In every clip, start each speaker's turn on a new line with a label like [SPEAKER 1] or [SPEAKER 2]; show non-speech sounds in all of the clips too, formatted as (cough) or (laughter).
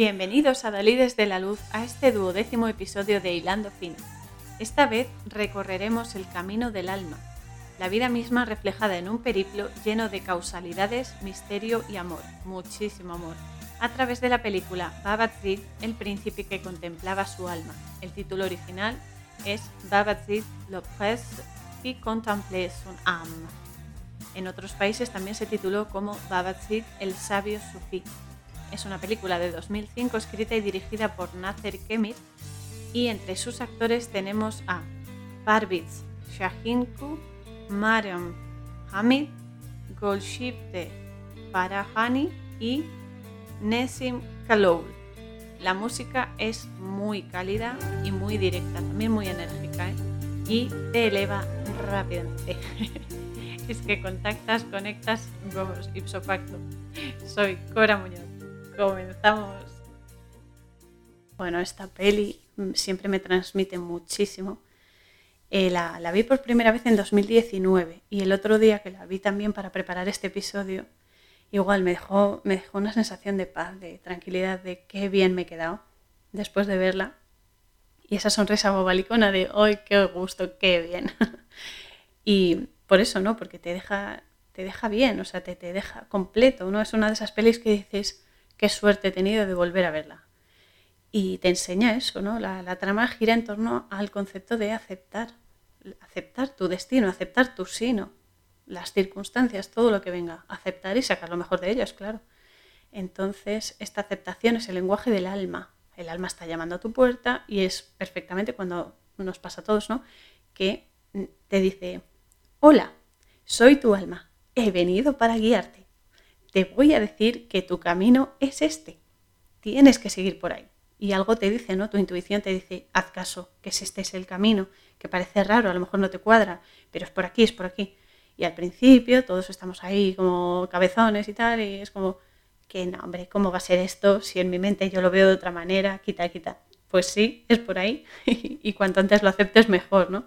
[SPEAKER 1] Bienvenidos a Dalí desde la Luz a este duodécimo episodio de Hilando Fino. Esta vez recorreremos el camino del alma, la vida misma reflejada en un periplo lleno de causalidades, misterio y amor, muchísimo amor, a través de la película Babadzid, el príncipe que contemplaba su alma. El título original es Babadzid, le prince qui contemplait son âme. En otros países también se tituló como Babadzid, el sabio sufí. Es una película de 2005 escrita y dirigida por Nasser Kemir y entre sus actores tenemos a Parviz Shahinku, Mariam Hamid, Golshifte Farahani y Nesim Kaloul. La música es muy cálida y muy directa, también muy enérgica ¿eh? y te eleva rápidamente. (laughs) es que contactas, conectas, vamos, ipso facto. Soy Cora Muñoz. Comenzamos. Bueno, esta peli siempre me transmite muchísimo. Eh, la, la, vi por primera vez en 2019 y el otro día que la vi también para preparar este episodio, igual me dejó, me dejó una sensación de paz, de tranquilidad, de qué bien me he quedado después de verla. Y esa sonrisa bobalicona de, ¡ay, qué gusto, qué bien! (laughs) y por eso, ¿no? Porque te deja, te deja bien, o sea, te, te deja completo, ¿no? Es una de esas pelis que dices, qué suerte he tenido de volver a verla. Y te enseña eso, ¿no? La, trama gira en torno al concepto de aceptar, aceptar tu destino, aceptar tu sino, las circunstancias, todo lo que venga, aceptar y sacar lo mejor de ellas, claro. Entonces, esta aceptación es el lenguaje del alma. El alma está llamando a tu puerta y es perfectamente cuando nos pasa a todos, ¿no? Que te dice, hola, soy tu alma, he venido para guiarte. Te voy a decir que tu camino es este. Tienes que seguir por ahí. Y algo te dice, ¿no? Tu intuición te dice, haz caso, que este es el camino, que parece raro, a lo mejor no te cuadra, pero es por aquí, es por aquí. Y al principio todos estamos ahí como cabezones y tal, y es como, que no, hombre, ¿cómo va a ser esto? Si en mi mente yo lo veo de otra manera, quita, quita. Pues sí, es por ahí, (laughs) y cuanto antes lo aceptes mejor, ¿no?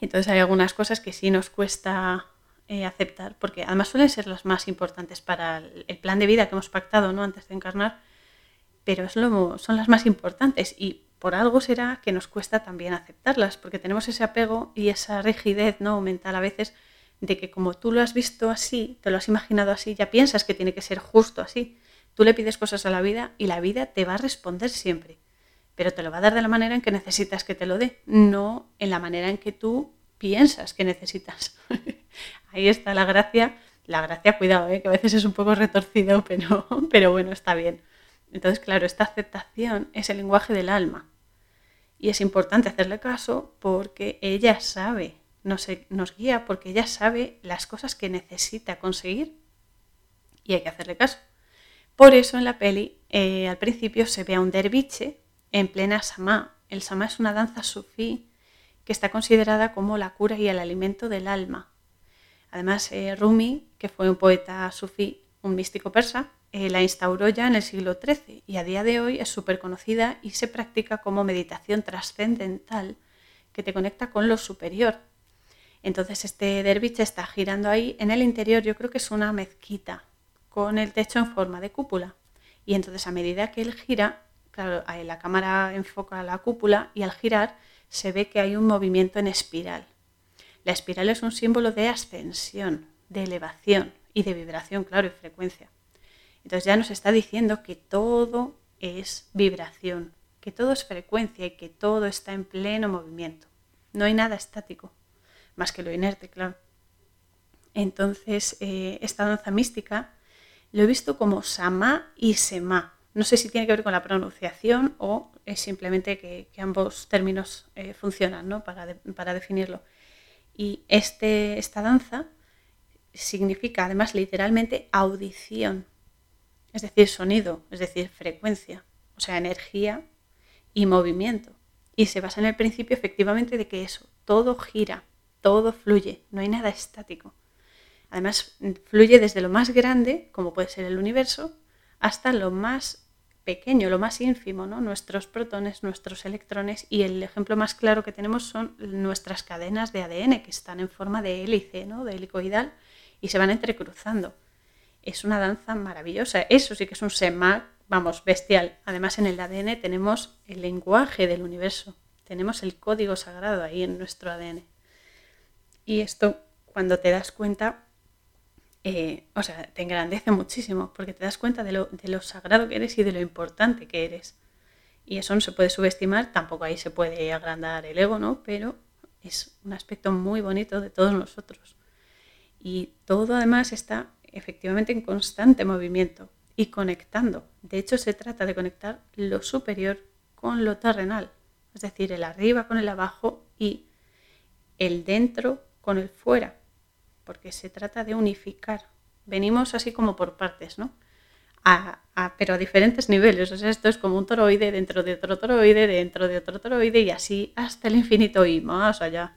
[SPEAKER 1] Entonces hay algunas cosas que sí nos cuesta eh, aceptar, porque además suelen ser las más importantes para el plan de vida que hemos pactado ¿no? antes de encarnar, pero son las más importantes y por algo será que nos cuesta también aceptarlas, porque tenemos ese apego y esa rigidez ¿no? mental a veces de que como tú lo has visto así, te lo has imaginado así, ya piensas que tiene que ser justo así. Tú le pides cosas a la vida y la vida te va a responder siempre, pero te lo va a dar de la manera en que necesitas que te lo dé, no en la manera en que tú piensas que necesitas. (laughs) Ahí está la gracia. La gracia, cuidado, ¿eh? que a veces es un poco retorcido, (laughs) pero, bueno, está bien. Entonces, claro, esta aceptación es el lenguaje del alma. Y es importante hacerle caso porque ella sabe nos, nos guía porque ella sabe las cosas que necesita conseguir y hay que hacerle caso. Por eso en la peli eh, al principio se ve a un derviche en plena samá. El samá es una danza sufí que está considerada como la cura y el alimento del alma. Además, eh, Rumi, que fue un poeta sufí, un místico persa, eh, la instauró ya en el siglo XIII y a día de hoy es súper conocida y se practica como meditación trascendental que te conecta con lo superior, entonces este derviche está girando ahí. En el interior yo creo que es una mezquita con el techo en forma de cúpula. Y entonces a medida que él gira, claro, la cámara enfoca la cúpula y al girar se ve que hay un movimiento en espiral. La espiral es un símbolo de ascensión, de elevación y de vibración, claro, y frecuencia. Entonces ya nos está diciendo que todo es vibración, que todo es frecuencia y que todo está en pleno movimiento. No hay nada estático más que lo inerte, claro. Entonces, eh, esta danza mística lo he visto como Sama y Sema. No sé si tiene que ver con la pronunciación o es simplemente que, ambos términos eh, funcionan ¿no? para, para, definirlo. Y este, esta danza significa además literalmente audición, es decir, sonido, es decir, frecuencia, o sea, energía y movimiento. Y se basa en el principio efectivamente de que eso, todo gira, todo fluye, no hay nada estático. Además, fluye desde lo más grande, como puede ser el universo, hasta lo más pequeño, lo más ínfimo, ¿no? nuestros protones, nuestros electrones y el ejemplo más claro que tenemos son nuestras cadenas de ADN que están en forma de hélice, ¿no? de helicoidal y se van entrecruzando. Es una danza maravillosa, eso sí que es un SEMAC vamos, bestial. Además en el ADN tenemos el lenguaje del universo, tenemos el código sagrado ahí en nuestro ADN. Y esto, cuando te das cuenta, eh, o sea, te engrandece muchísimo, porque te das cuenta de lo, de lo sagrado que eres y de lo importante que eres. Y eso no se puede subestimar, tampoco ahí se puede agrandar el ego, ¿no? Pero es un aspecto muy bonito de todos nosotros. Y todo además está efectivamente en constante movimiento y conectando. De hecho, se trata de conectar lo superior con lo terrenal, es decir, el arriba con el abajo y el dentro con el fuera, porque se trata de unificar. Venimos así como por partes, ¿no? pero a diferentes niveles. O sea, esto es como un toroide dentro de otro toroide, dentro de otro toroide y así hasta el infinito y más allá.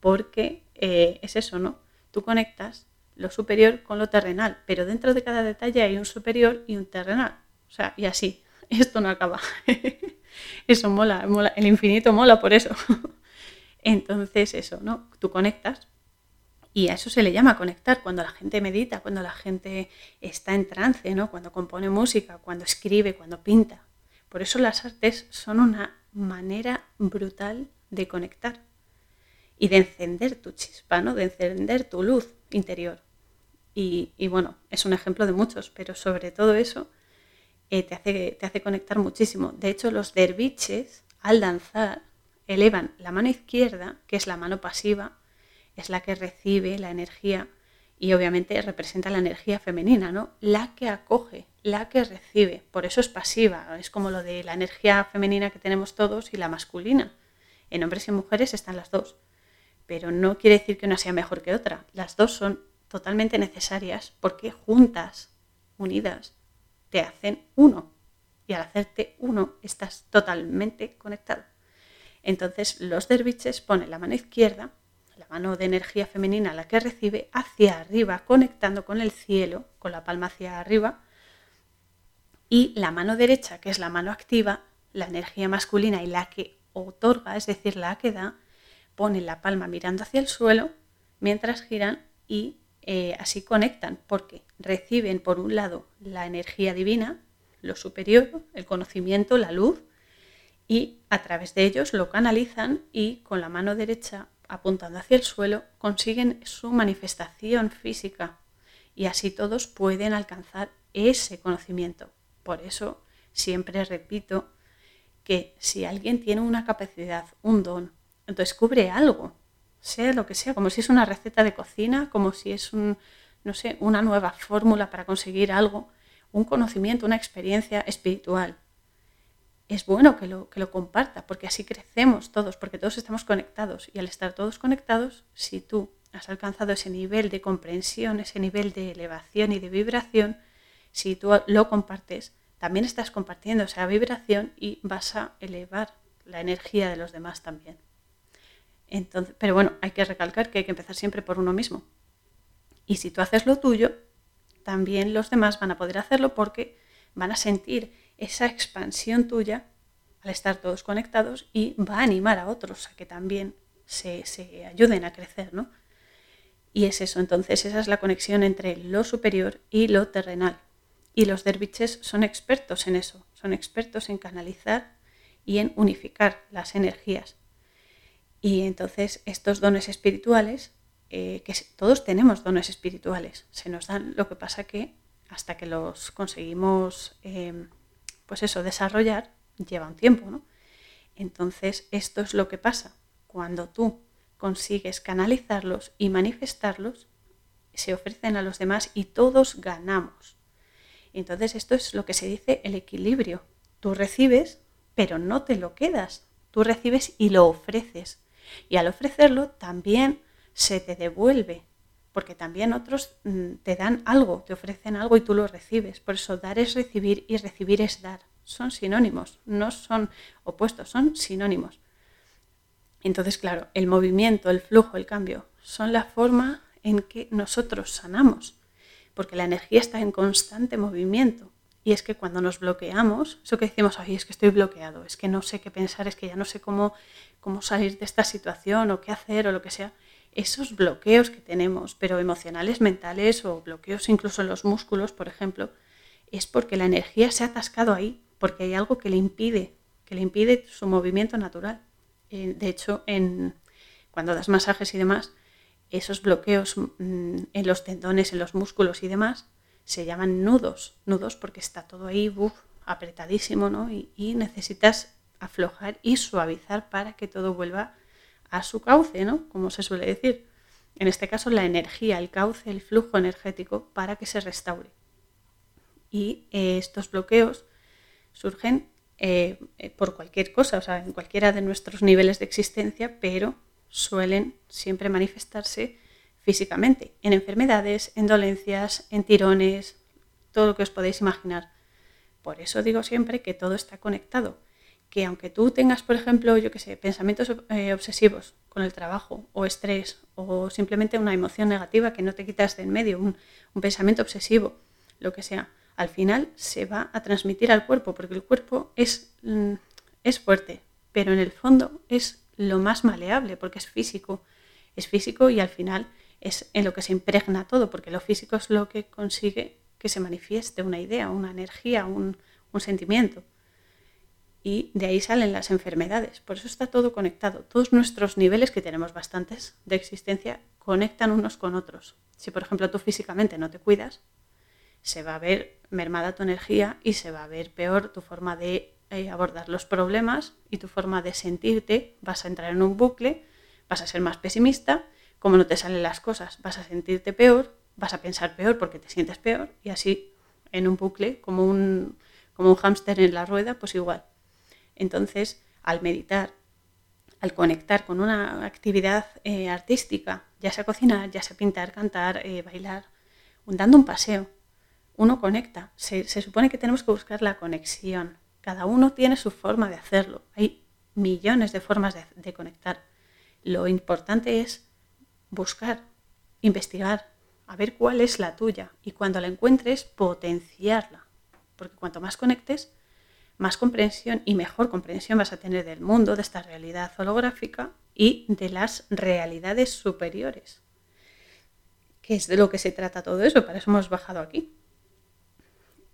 [SPEAKER 1] Porque eh, es eso, ¿no? Tú conectas lo superior con lo terrenal, pero dentro de cada detalle hay un superior y un terrenal. O sea, y así, (laughs) esto no acaba. (laughs) eso mola, mola, el infinito mola por eso. (laughs) Entonces, eso, ¿no? Tú conectas y a eso se le llama conectar, cuando la gente medita, cuando la gente está en trance, ¿no? Cuando compone música, cuando escribe, cuando pinta. Por eso las artes son una manera brutal de conectar y de encender tu chispa, ¿no? De encender tu luz interior. Y, bueno, es un ejemplo de muchos, pero sobre todo eso eh, te, hace, te hace conectar muchísimo. De hecho, los derviches, al danzar, elevan la mano izquierda, que es la mano pasiva, es la que recibe la energía y obviamente representa la energía femenina, ¿no? La que acoge, la que recibe. Por eso es pasiva, es como lo de la energía femenina que tenemos todos y la masculina. En hombres y mujeres están las dos, pero no quiere decir que una sea mejor que otra. Las dos son totalmente necesarias porque juntas, unidas, te hacen uno. Y al hacerte uno estás totalmente conectado. Entonces los derviches ponen la mano izquierda, mano de energía femenina, la que recibe, hacia arriba, conectando con el cielo, con la palma hacia arriba, y la mano derecha, que es la mano activa, la energía masculina y la que otorga, es decir, la que da, pone la palma mirando hacia el suelo mientras giran y eh, así conectan, porque reciben por un lado la energía divina, lo superior, el conocimiento, la luz, y a través de ellos lo canalizan y con la mano derecha apuntando hacia el suelo consiguen su manifestación física y así todos pueden alcanzar ese conocimiento. Por eso siempre repito que si alguien tiene una capacidad, un don, descubre algo, sea lo que sea, como si es una receta de cocina, como si es un, no sé, una nueva fórmula para conseguir algo, un conocimiento, una experiencia espiritual. Es bueno que lo, que lo comparta, porque así crecemos todos, porque todos estamos conectados. Y al estar todos conectados, si tú has alcanzado ese nivel de comprensión, ese nivel de elevación y de vibración, si tú lo compartes, también estás compartiendo esa vibración y vas a elevar la energía de los demás también pero bueno, hay que recalcar que hay que empezar siempre por uno mismo. Y si tú haces lo tuyo, también los demás van a poder hacerlo porque van a sentir esa expansión tuya al estar todos conectados y va a animar a otros a que también se, se ayuden a crecer, ¿no? Y es eso, entonces esa es la conexión entre lo superior y lo terrenal. Y los derviches son expertos en eso, son expertos en canalizar y en unificar las energías. Y entonces estos dones espirituales, eh, que todos tenemos dones espirituales, se nos dan, lo que pasa que hasta que los conseguimos, em, pues eso, desarrollar, lleva un tiempo, ¿no? Entonces esto es lo que pasa. Cuando tú consigues canalizarlos y manifestarlos, se ofrecen a los demás y todos ganamos. Entonces esto es lo que se dice el equilibrio. Tú recibes, pero no te lo quedas. Tú recibes y lo ofreces. Y al ofrecerlo también se te devuelve, porque también otros mm, te dan algo, te ofrecen algo y tú lo recibes. Por eso dar es recibir y recibir es dar. Son sinónimos, no son opuestos, son sinónimos. Entonces, claro, el movimiento, el flujo, el cambio son la forma en que nosotros sanamos, porque la energía está en constante movimiento. Y es que cuando nos bloqueamos, eso que decimos, ay, es que estoy bloqueado, es que no sé qué pensar, es que ya no sé cómo, cómo salir de esta situación o qué hacer o lo que sea, esos bloqueos que tenemos, pero emocionales, mentales o bloqueos incluso en los músculos, por ejemplo, es porque la energía se ha atascado ahí, porque hay algo que le impide, que le impide su movimiento natural. Eh, de hecho, en, cuando das masajes y demás, esos bloqueos mm, en los tendones, en los músculos y demás, se llaman nudos. Nudos porque está todo ahí apretadísimo, ¿no? Y, necesitas aflojar y suavizar para que todo vuelva a su cauce, ¿no? Como se suele decir. En este caso, la energía, el cauce, el flujo energético para que se restaure. Y eh, estos bloqueos surgen eh, por cualquier cosa, o sea, en cualquiera de nuestros niveles de existencia, pero suelen siempre manifestarse físicamente, en enfermedades, en dolencias, en tirones, todo lo que os podéis imaginar. Por eso digo siempre que todo está conectado, que aunque tú tengas, por ejemplo, yo que sé, pensamientos eh, obsesivos con el trabajo o estrés o simplemente una emoción negativa que no te quitas de en medio, un, un pensamiento obsesivo, lo que sea, al final se va a transmitir al cuerpo, porque el cuerpo es, mm, es fuerte, pero en el fondo es lo más maleable, porque es físico. Es físico y al final es en lo que se impregna todo, porque lo físico es lo que consigue que se manifieste una idea, una energía, un, sentimiento. Y de ahí salen las enfermedades. Por eso está todo conectado. Todos nuestros niveles, que tenemos bastantes de existencia, conectan unos con otros. Si, por ejemplo, tú físicamente no te cuidas, se va a ver mermada tu energía y se va a ver peor tu forma de eh, abordar los problemas y tu forma de sentirte, vas a entrar en un bucle, vas a ser más pesimista, como no te salen las cosas, vas a sentirte peor, vas a pensar peor porque te sientes peor y así en un bucle, como un, como un hámster en la rueda, pues igual. Entonces, al meditar, al conectar con una actividad eh, artística, ya sea cocinar, ya sea pintar, cantar, eh, bailar, dando un paseo, uno conecta. Se, se supone que tenemos que buscar la conexión, cada uno tiene su forma de hacerlo. Hay millones de formas de, conectar. Lo importante es buscar, investigar, a ver cuál es la tuya y cuando la encuentres potenciarla. Porque cuanto más conectes, más comprensión y mejor comprensión vas a tener del mundo, de esta realidad holográfica y de las realidades superiores. Que es de lo que se trata todo eso, para eso hemos bajado aquí.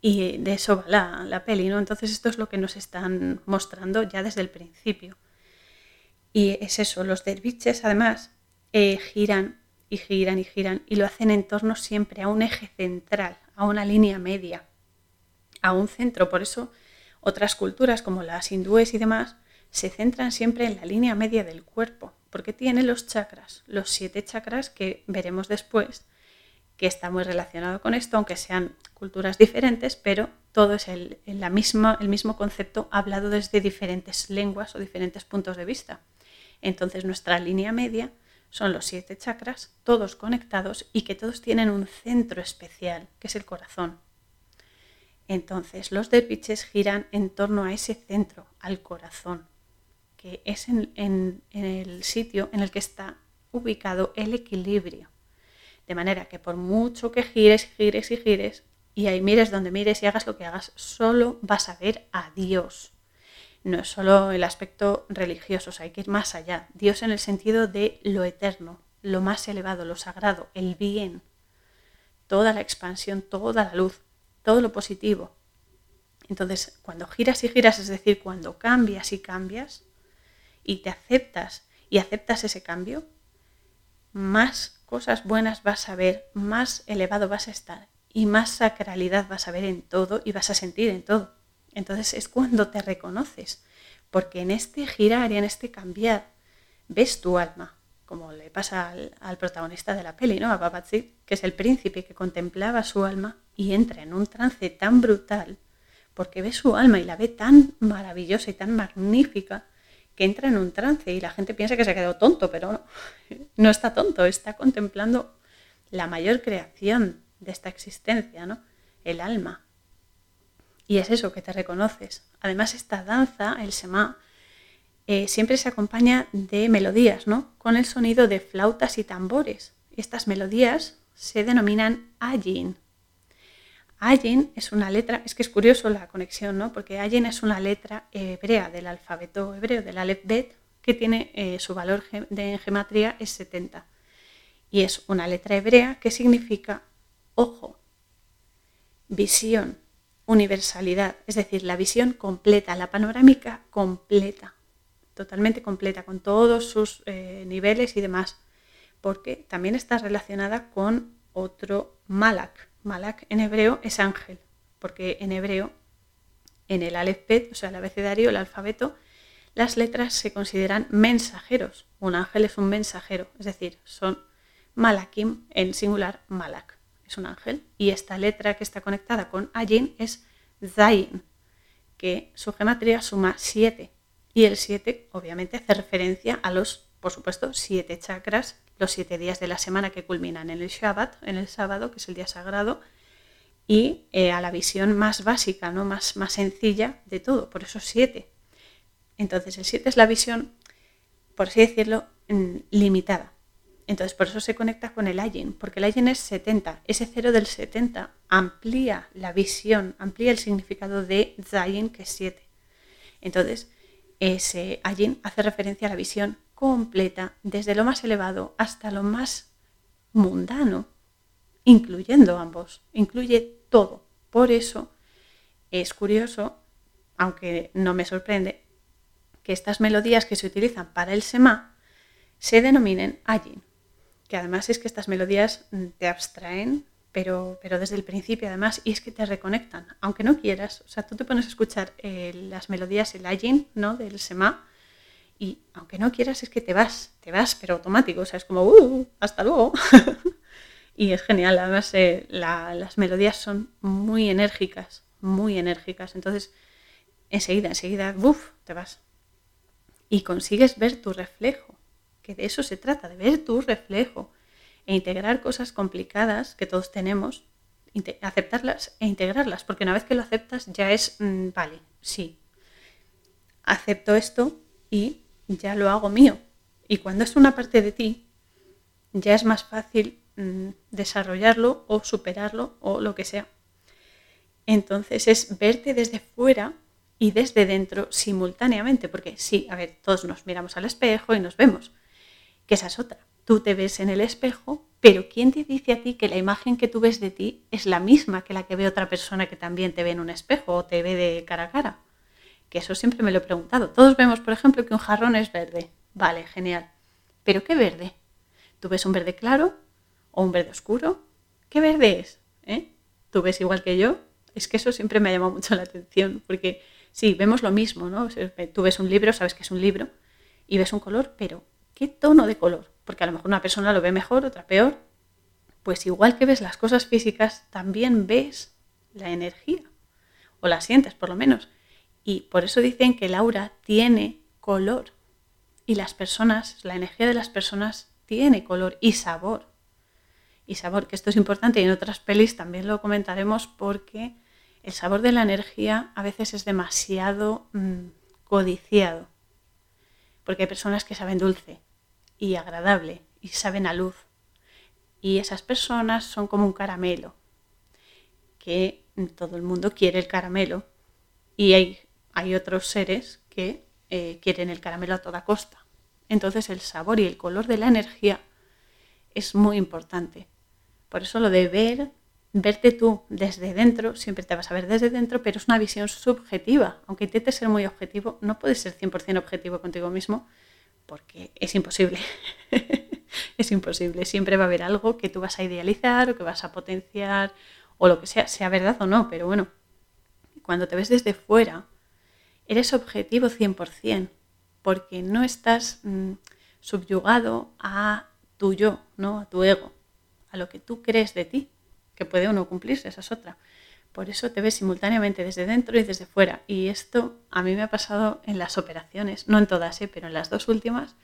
[SPEAKER 1] Y de eso va la, peli, ¿no? Entonces esto es lo que nos están mostrando ya desde el principio. Y es eso, los derviches además eh, giran y giran y giran y lo hacen en torno siempre a un eje central, a una línea media, a un centro. Por eso otras culturas como las hindúes y demás se centran siempre en la línea media del cuerpo, porque tiene los chakras, los siete chakras que veremos después, que está muy relacionado con esto, aunque sean culturas diferentes, pero todo es el, la misma, el mismo concepto hablado desde diferentes lenguas o diferentes puntos de vista. Entonces nuestra línea media son los siete chakras, todos conectados y que todos tienen un centro especial, que es el corazón. Entonces los derviches giran en torno a ese centro, al corazón, que es en el sitio en el que está ubicado el equilibrio. De manera que por mucho que gires, gires y gires, y ahí mires donde mires y hagas lo que hagas, solo vas a ver a Dios. No es solo el aspecto religioso, hay que ir más allá. Dios en el sentido de lo eterno, lo más elevado, lo sagrado, el bien, toda la expansión, toda la luz, todo lo positivo. Entonces, cuando giras y giras, es decir, cuando cambias y cambias y te aceptas y aceptas ese cambio, más cosas buenas vas a ver, más elevado vas a estar y más sacralidad vas a ver en todo y vas a sentir en todo. Entonces es cuando te reconoces, porque en este girar y en este cambiar ves tu alma, como le pasa al, protagonista de la peli, ¿no? A Babazi, que es el príncipe que contemplaba su alma y entra en un trance tan brutal, porque ve su alma y la ve tan maravillosa y tan magnífica, que entra en un trance y la gente piensa que se ha quedado tonto, pero no, (laughs) está tonto, está contemplando la mayor creación de esta existencia, ¿no? El alma. Y es eso que te reconoces. Además, esta danza, el Sema, eh, siempre se acompaña de melodías, ¿no? Con el sonido de flautas y tambores. Estas melodías se denominan ayin, Ayin es una letra, es que es curioso la conexión, ¿no? Porque Ayin es una letra hebrea del alfabeto hebreo, del Aleph Bet, que tiene eh, su valor de gematría es 70. Y es una letra hebrea que significa ojo, visión, universalidad, es decir, la visión completa, la panorámica completa, totalmente completa, con todos sus eh, niveles y demás, porque también está relacionada con otro malak. Malak en hebreo es ángel, porque en hebreo, en el alefbet, o sea, el abecedario, el alfabeto, las letras se consideran mensajeros. Un ángel es un mensajero, es decir, son malakim en singular malak. Es un ángel. Y esta letra que está conectada con ayin es zayin, que su gematría suma 7. Y el 7 obviamente hace referencia a los, por supuesto, siete chakras, los siete días de la semana que culminan en el Shabbat, en el sábado, que es el día sagrado, y eh, a la visión más básica, ¿no? más, más sencilla de todo, por eso 7. Entonces el 7 es la visión, por así decirlo, mm, limitada. Entonces por eso se conecta con el Ayin, porque el Ayin es 70. Ese 0 del 70 amplía la visión, amplía el significado de Zayin, que es 7. Entonces ese Ayin hace referencia a la visión completa, desde lo más elevado hasta lo más mundano, incluyendo ambos, incluye todo. Por eso es curioso, aunque no me sorprende, que estas melodías que se utilizan para el Sema se denominen Ayin, que además es que estas melodías te abstraen, pero, pero desde el principio además, y es que te reconectan, aunque no quieras, o sea, tú te pones a escuchar eh, las melodías, el Ayin, ¿no? Del Sema, y aunque no quieras es que te vas, te vas, pero automático, o sea, es como, uh, hasta luego. (laughs) y es genial, además eh, las melodías son muy enérgicas, muy enérgicas, entonces enseguida, enseguida, uff, te vas. Y consigues ver tu reflejo, que de eso se trata, de ver tu reflejo e integrar cosas complicadas que todos tenemos, aceptarlas e integrarlas, porque una vez que lo aceptas ya es, mm, vale, sí, acepto esto y ya lo hago mío. Y cuando es una parte de ti, ya es más fácil mm, desarrollarlo o superarlo o lo que sea. Entonces es verte desde fuera y desde dentro simultáneamente, porque sí, a ver, todos nos miramos al espejo y nos vemos, que esa es otra. Tú te ves en el espejo, pero ¿quién te dice a ti que la imagen que tú ves de ti es la misma que la que ve otra persona que también te ve en un espejo o te ve de cara a cara? Que eso siempre me lo he preguntado. Todos vemos, por ejemplo, que un jarrón es verde. Vale, genial. ¿Pero qué verde? ¿Tú ves un verde claro o un verde oscuro? ¿Qué verde es? ¿Eh? ¿Tú ves igual que yo? Es que eso siempre me ha llamado mucho la atención, porque Sí, vemos lo mismo, ¿no? Tú ves un libro, sabes que es un libro, y ves un color, pero ¿qué tono de color? Porque a lo mejor una persona lo ve mejor, otra peor. Pues igual que ves las cosas físicas, también ves la energía, o la sientes por lo menos. Y por eso dicen que el aura tiene color. Y las personas, la energía de las personas tiene color y sabor. Y sabor, que esto es importante y en otras pelis también lo comentaremos porque el sabor de la energía a veces es demasiado mm, codiciado, porque hay personas que saben dulce y agradable y saben a luz. Y esas personas son como un caramelo, que todo el mundo quiere el caramelo y hay, hay otros seres que eh, quieren el caramelo a toda costa. Entonces el sabor y el color de la energía es muy importante. Por eso lo de ver verte tú desde dentro, siempre te vas a ver desde dentro, pero es una visión subjetiva. Aunque intentes ser muy objetivo, no puedes ser 100% objetivo contigo mismo porque es imposible. (laughs) es imposible. Siempre va a haber algo que tú vas a idealizar o que vas a potenciar o lo que sea, sea verdad o no, pero bueno, cuando te ves desde fuera, eres objetivo 100%, porque no estás mm, subyugado a tu yo, ¿no? a tu ego, a lo que tú crees de ti que puede o no cumplirse, esa es otra. Por eso te ves simultáneamente desde dentro y desde fuera. Y esto a mí me ha pasado en las operaciones, no en todas, ¿eh? pero en las dos últimas,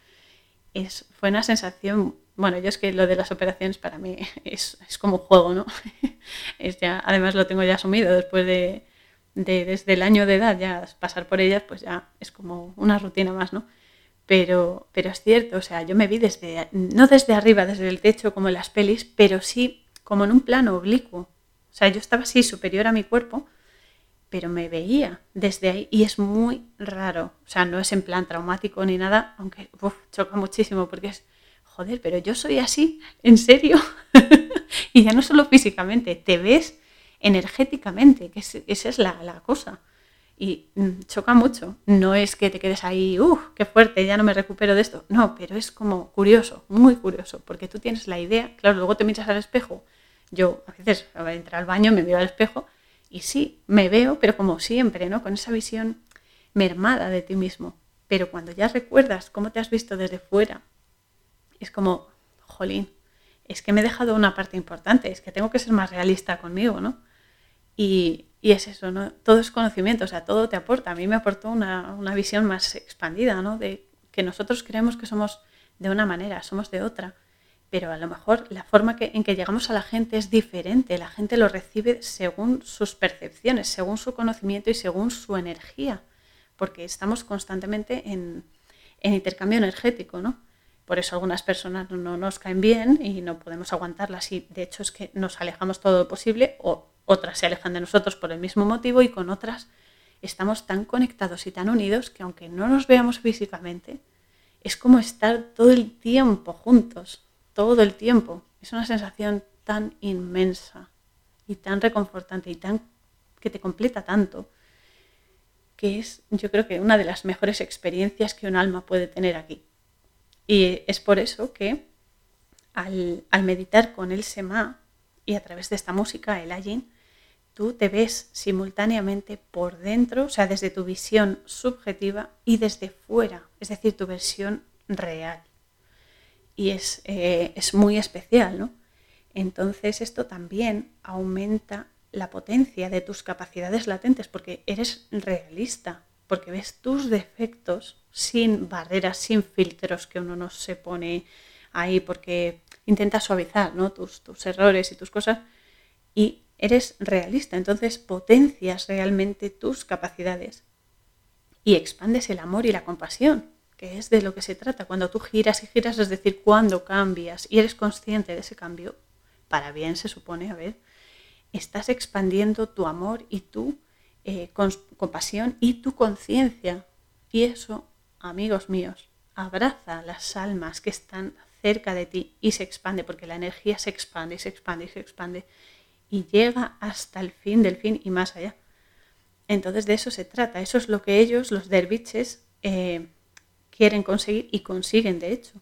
[SPEAKER 1] es, fue una sensación, bueno, yo es que lo de las operaciones para mí es, como un juego, ¿no? (laughs) es ya, además lo tengo ya asumido después de, de, desde el año de edad, ya pasar por ellas, pues ya es como una rutina más, ¿no? Pero, pero es cierto, o sea, yo me vi desde, no desde arriba, desde el techo como en las pelis, pero sí como en un plano oblicuo. O sea, yo estaba así superior a mi cuerpo, pero me veía desde ahí y es muy raro. O sea, no es en plan traumático ni nada, aunque choca muchísimo porque es, joder, pero yo soy así, en serio. (laughs) y ya no solo físicamente, te ves energéticamente, que esa es la, la cosa. Y mm, choca mucho. No es que te quedes ahí, uff, qué fuerte, ya no me recupero de esto. No, pero es como curioso, muy curioso, porque tú tienes la idea, claro, luego te miras al espejo. Yo a veces entrar al baño, me miro al espejo y sí, me veo, pero como siempre, ¿no? Con esa visión mermada de ti mismo. Pero cuando ya recuerdas cómo te has visto desde fuera, es como, jolín, es que me he dejado una parte importante, es que tengo que ser más realista conmigo, ¿no? Y, es eso, ¿no? Todo es conocimiento, o sea, todo te aporta. A mí me aportó una, visión más expandida, ¿no? De que nosotros creemos que somos de una manera, somos de otra, pero a lo mejor la forma en que llegamos a la gente es diferente, la gente lo recibe según sus percepciones, según su conocimiento y según su energía, porque estamos constantemente en, en intercambio energético, ¿no? Por eso algunas personas no nos caen bien y no podemos aguantarlas y de hecho es que nos alejamos todo lo posible o otras se alejan de nosotros por el mismo motivo y con otras estamos tan conectados y tan unidos que aunque no nos veamos físicamente, es como estar todo el tiempo juntos, todo el tiempo. Es una sensación tan inmensa y tan reconfortante y tan que te completa tanto que es yo creo que una de las mejores experiencias que un alma puede tener aquí. Y es por eso que al, meditar con el Sema y a través de esta música, el Ayin, tú te ves simultáneamente por dentro, o sea, desde tu visión subjetiva y desde fuera, es decir, tu versión real. Y es, eh, es muy especial, ¿no? Entonces esto también aumenta la potencia de tus capacidades latentes porque eres realista, porque ves tus defectos sin barreras, sin filtros que uno no se pone ahí porque intenta suavizar ¿no? tus, tus errores y tus cosas y eres realista, entonces potencias realmente tus capacidades y expandes el amor y la compasión, que es de lo que se trata. Cuando tú giras y giras, es decir, cuando cambias y eres consciente de ese cambio, para bien se supone, a ver, estás expandiendo tu amor y tu eh, compasión y tu conciencia. Y eso, amigos míos, abraza las almas que están cerca de ti y se expande, porque la energía se expande y se expande y se expande y llega hasta el fin del fin y más allá. Entonces de eso se trata, eso es lo que ellos, los derviches, eh, quieren conseguir y consiguen de hecho.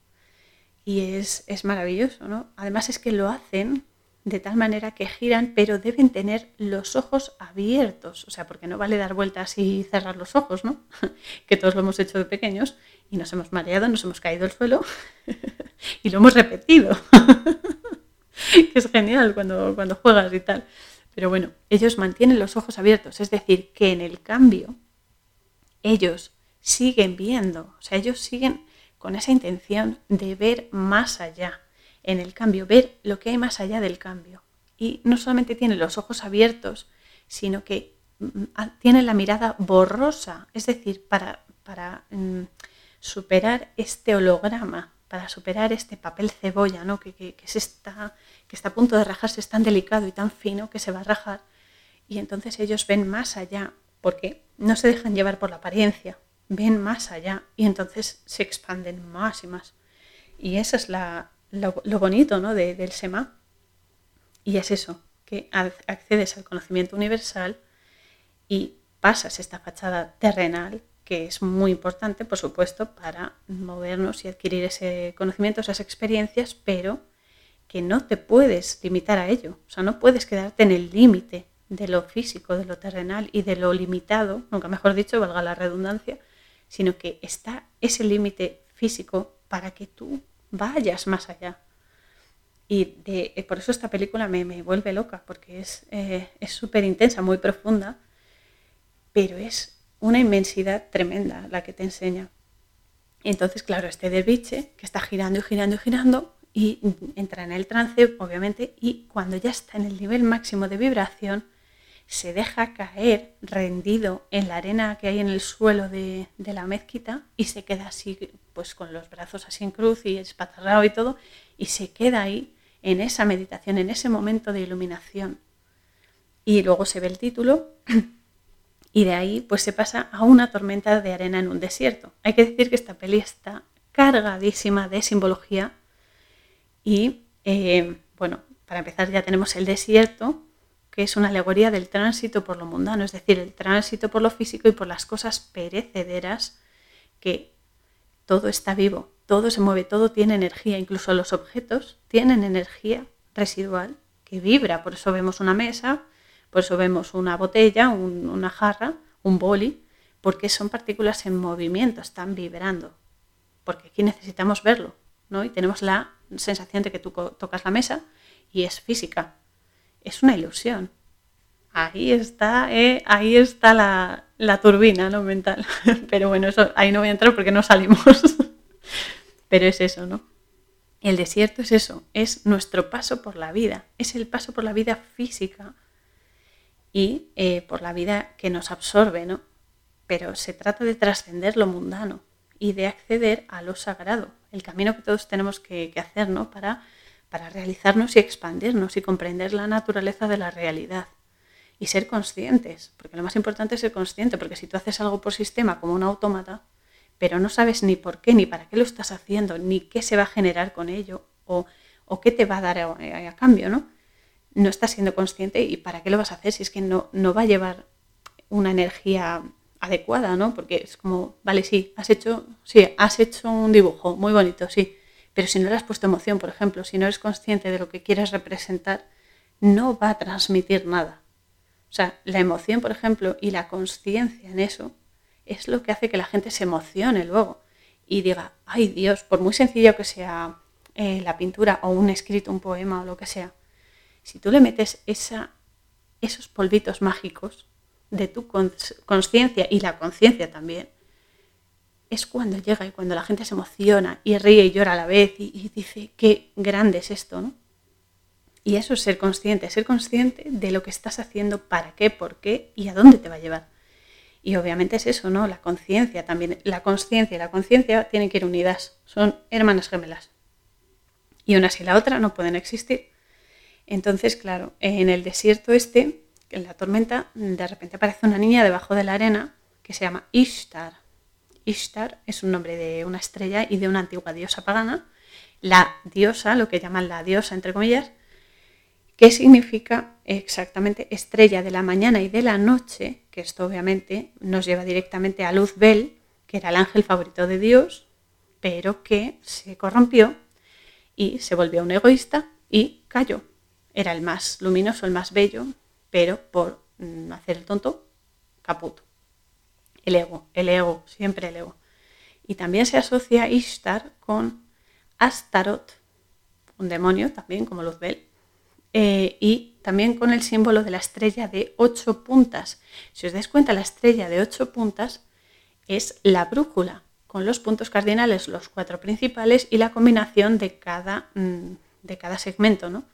[SPEAKER 1] Y es, es maravilloso, ¿no? Además es que lo hacen de tal manera que giran, pero deben tener los ojos abiertos, o sea, porque no vale dar vueltas y cerrar los ojos, ¿no? (laughs) que todos lo hemos hecho de pequeños y nos hemos mareado, nos hemos caído al suelo (laughs) y lo hemos repetido, (laughs) que es genial cuando, cuando juegas y tal. Pero bueno, ellos mantienen los ojos abiertos, es decir, que en el cambio ellos siguen viendo, o sea, ellos siguen con esa intención de ver más allá en el cambio, ver lo que hay más allá del cambio. Y no solamente tiene los ojos abiertos, sino que mm, ah, tiene la mirada borrosa, es decir, para, para mm, superar este holograma, para superar este papel cebolla, ¿no? que, que, está, que está a punto de rajarse, es tan delicado y tan fino que se va a rajar. Y entonces ellos ven más allá, porque no se dejan llevar por la apariencia, ven más allá y entonces se expanden más y más. Y esa es la, lo, bonito ¿no? del SEMA. Y es eso, que accedes al conocimiento universal y pasas esta fachada terrenal, que es muy importante, por supuesto, para movernos y adquirir ese conocimiento, esas experiencias, pero que no te puedes limitar a ello. O sea, no puedes quedarte en el límite de lo físico, de lo terrenal y de lo limitado, nunca mejor dicho, valga la redundancia, sino que está ese límite físico para que tú vayas más allá. Y eh, por eso esta película me, me vuelve loca, porque es eh, súper intensa, muy profunda, pero es una inmensidad tremenda la que te enseña. entonces, claro, este derviche que está girando y girando y girando y entra en el trance, obviamente, y cuando ya está en el nivel máximo de vibración, se deja caer rendido en la arena que hay en el suelo de, la mezquita y se queda así, pues con los brazos así en cruz y espatarrado y todo, y se queda ahí en esa meditación, en ese momento de iluminación. Y luego se ve el título (clears throat) y de ahí pues se pasa a una tormenta de arena en un desierto. Hay que decir que esta peli está cargadísima de simbología y eh, bueno, para empezar ya tenemos el desierto, que es una alegoría del tránsito por lo mundano, es decir, el tránsito por lo físico y por las cosas perecederas, que todo está vivo, todo se mueve, todo tiene energía, incluso los objetos tienen energía residual que vibra, por eso vemos una mesa, por eso vemos una botella, una jarra, un boli, porque son partículas en movimiento, están vibrando, porque aquí necesitamos verlo, ¿no? Y tenemos la sensación de que tú tocas la mesa y es física, es una ilusión. Ahí está, eh, ahí está la, la turbina ¿no? mental. (laughs) Pero bueno, eso, ahí no voy a entrar porque no salimos. (laughs) Pero es eso, ¿no? El desierto es eso, es nuestro paso por la vida, es el paso por la vida física y eh, por la vida que nos absorbe, ¿no? Pero se trata de trascender lo mundano y de acceder a lo sagrado, el camino que todos tenemos que, que hacer, ¿no? Para para realizarnos y expandirnos y comprender la naturaleza de la realidad y ser conscientes, porque lo más importante es ser consciente, porque si tú haces algo por sistema como un autómata, pero no sabes ni por qué, ni para qué lo estás haciendo, ni qué se va a generar con ello, o, qué te va a dar a, cambio, ¿no? No estás siendo consciente y para qué lo vas a hacer si es que no, no va a llevar una energía adecuada, ¿no? Porque es como, vale, sí, has hecho, sí, has hecho un dibujo muy bonito, sí, pero si no le has puesto emoción, por ejemplo, si no eres consciente de lo que quieres representar, no va a transmitir nada. O sea, la emoción, por ejemplo, y la conciencia en eso es lo que hace que la gente se emocione luego y diga, ay Dios, por muy sencillo que sea eh, la pintura o un escrito, un poema o lo que sea, si tú le metes esa, esos polvitos mágicos de tu conciencia y la conciencia también, es cuando llega y cuando la gente se emociona y ríe y llora a la vez y, dice, qué grande es esto, ¿no? Y eso es ser consciente, ser consciente de lo que estás haciendo, para qué, por qué y a dónde te va a llevar. Y obviamente es eso, ¿no? La conciencia también. La conciencia y la conciencia tienen que ir unidas, son hermanas gemelas. Y una sin la otra no pueden existir. Entonces, claro, en el desierto este, en la tormenta, de repente aparece una niña debajo de la arena que se llama Ishtar. Ishtar es un nombre de una estrella y de una antigua diosa pagana. La diosa, lo que llaman la diosa, entre comillas, que significa exactamente estrella de la mañana y de la noche, que esto obviamente nos lleva directamente a Luzbel, que era el ángel favorito de Dios, pero que se corrompió y se volvió un egoísta y cayó. Era el más luminoso, el más bello, pero por hacer el tonto, caputo. El ego, el ego, siempre el ego. Y también se asocia Ishtar con Astaroth, un demonio también como Luzbel, eh, y también con el símbolo de la estrella de ocho puntas. Si os dais cuenta, la estrella de ocho puntas es la brújula, con los puntos cardinales, los cuatro principales y la combinación de cada, mm, de cada segmento. ¿no?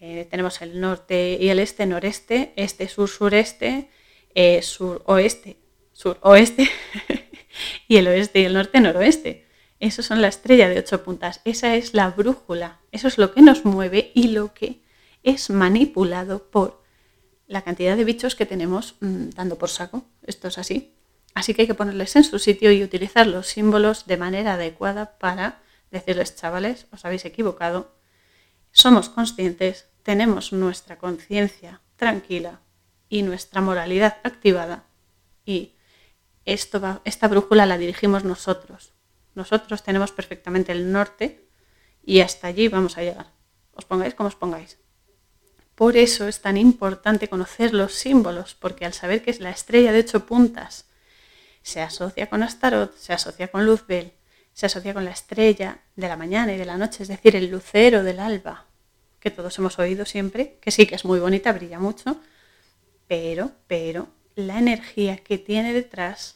[SPEAKER 1] Eh, tenemos el norte y el este, noreste, este, sur, sureste, eh, sur, oeste sur-oeste (laughs) y el oeste y el norte noroeste. Eso son la estrella de ocho puntas. Esa es la brújula. Eso es lo que nos mueve y lo que es manipulado por la cantidad de bichos que tenemos mm, dando por saco. Esto es así. Así que hay que ponerles en su sitio y utilizar los símbolos de manera adecuada para decirles, chavales, os habéis equivocado. Somos conscientes, tenemos nuestra conciencia tranquila y nuestra moralidad activada y esta brújula la dirigimos nosotros. Nosotros tenemos perfectamente el norte y hasta allí vamos a llegar. Os pongáis como os pongáis. Por eso es tan importante conocer los símbolos, porque al saber que es la estrella de ocho puntas, se asocia con Astaroth, se asocia con Luzbel, se asocia con la estrella de la mañana y de la noche, es decir, el lucero del alba, que todos hemos oído siempre, que sí que es muy bonita, brilla mucho, pero, pero, la energía que tiene detrás,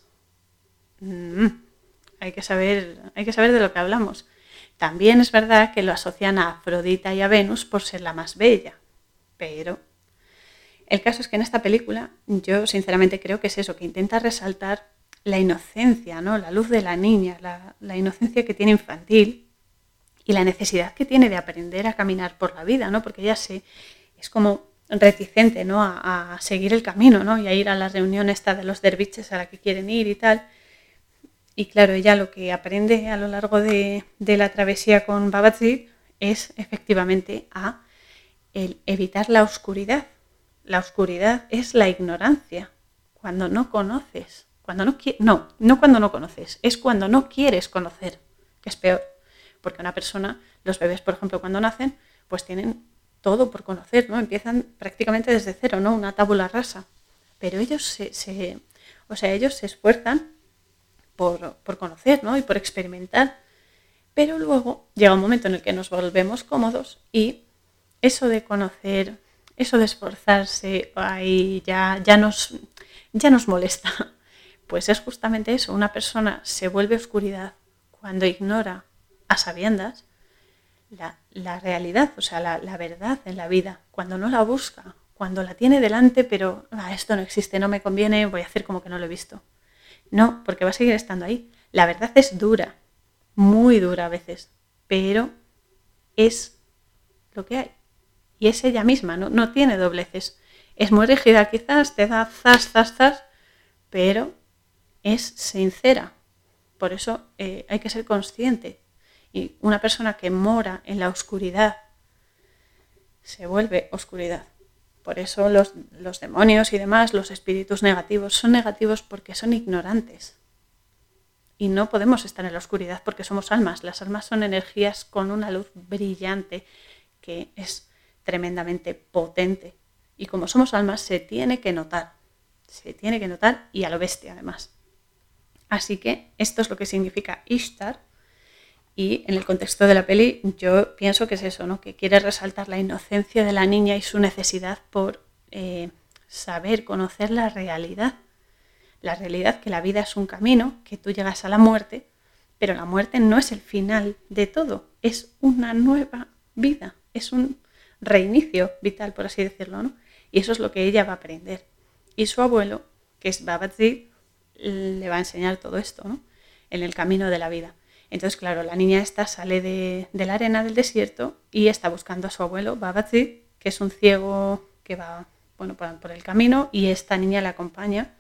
[SPEAKER 1] mm, hay, que saber, hay que saber de lo que hablamos. También es verdad que lo asocian a Afrodita y a Venus por ser la más bella, pero el caso es que en esta película yo sinceramente creo que es eso, que intenta resaltar la inocencia, ¿no? la luz de la niña, la, inocencia que tiene infantil y la necesidad que tiene de aprender a caminar por la vida, ¿no? porque ella se, es como reticente ¿no? a, seguir el camino ¿no? y a ir a la reunión esta de los derviches a la que quieren ir y tal. Y claro, ella lo que aprende a lo largo de, la travesía con Babaji es efectivamente a el evitar la oscuridad. la oscuridad es la ignorancia, cuando no conoces, cuando no no, no cuando no conoces, es cuando no quieres conocer, que es peor, porque una persona, los bebés, por ejemplo, cuando nacen, pues tienen todo por conocer, ¿no? Empiezan prácticamente desde cero, ¿no? Una tábula rasa. Pero ellos se, o sea, ellos se esfuerzan por, por, conocer, ¿no? Y por experimentar. Pero luego llega un momento en el que nos volvemos cómodos y eso de conocer, eso de esforzarse, ahí ya, ya, nos, ya nos molesta. (laughs) Pues es justamente eso, una persona se vuelve oscuridad cuando ignora a sabiendas la, realidad, o sea, la, verdad en la vida, cuando no la busca, cuando la tiene delante, pero ah, esto no existe, no me conviene, voy a hacer como que no lo he visto. No, porque va a seguir estando ahí. La verdad es dura, muy dura a veces, pero es lo que hay. Y es ella misma, no, no tiene dobleces. Es muy rígida quizás, te da zas, zas, zas, pero es sincera. Por eso eh, hay que ser consciente y una persona que mora en la oscuridad se vuelve oscuridad. Por eso los, demonios y demás, los espíritus negativos, son negativos porque son ignorantes. Y no podemos estar en la oscuridad porque somos almas. Las almas son energías con una luz brillante que es tremendamente potente. Y como somos almas, se tiene que notar. Se tiene que notar y a lo bestia además. Así que esto es lo que significa Ishtar y en el contexto de la peli yo pienso que es eso, ¿no? que quiere resaltar la inocencia de la niña y su necesidad por eh, saber, conocer la realidad. La realidad que la vida es un camino, que tú llegas a la muerte, pero la muerte no es el final de todo, es una nueva vida, es un reinicio vital, por así decirlo. ¿no? Y eso es lo que ella va a aprender. Y su abuelo, que es Babaji, le va a enseñar todo esto ¿no? en el camino de la vida. Entonces, claro, la niña esta sale de, la arena del desierto y está buscando a su abuelo, Babazi, que es un ciego que va bueno, por, el camino y esta niña la acompaña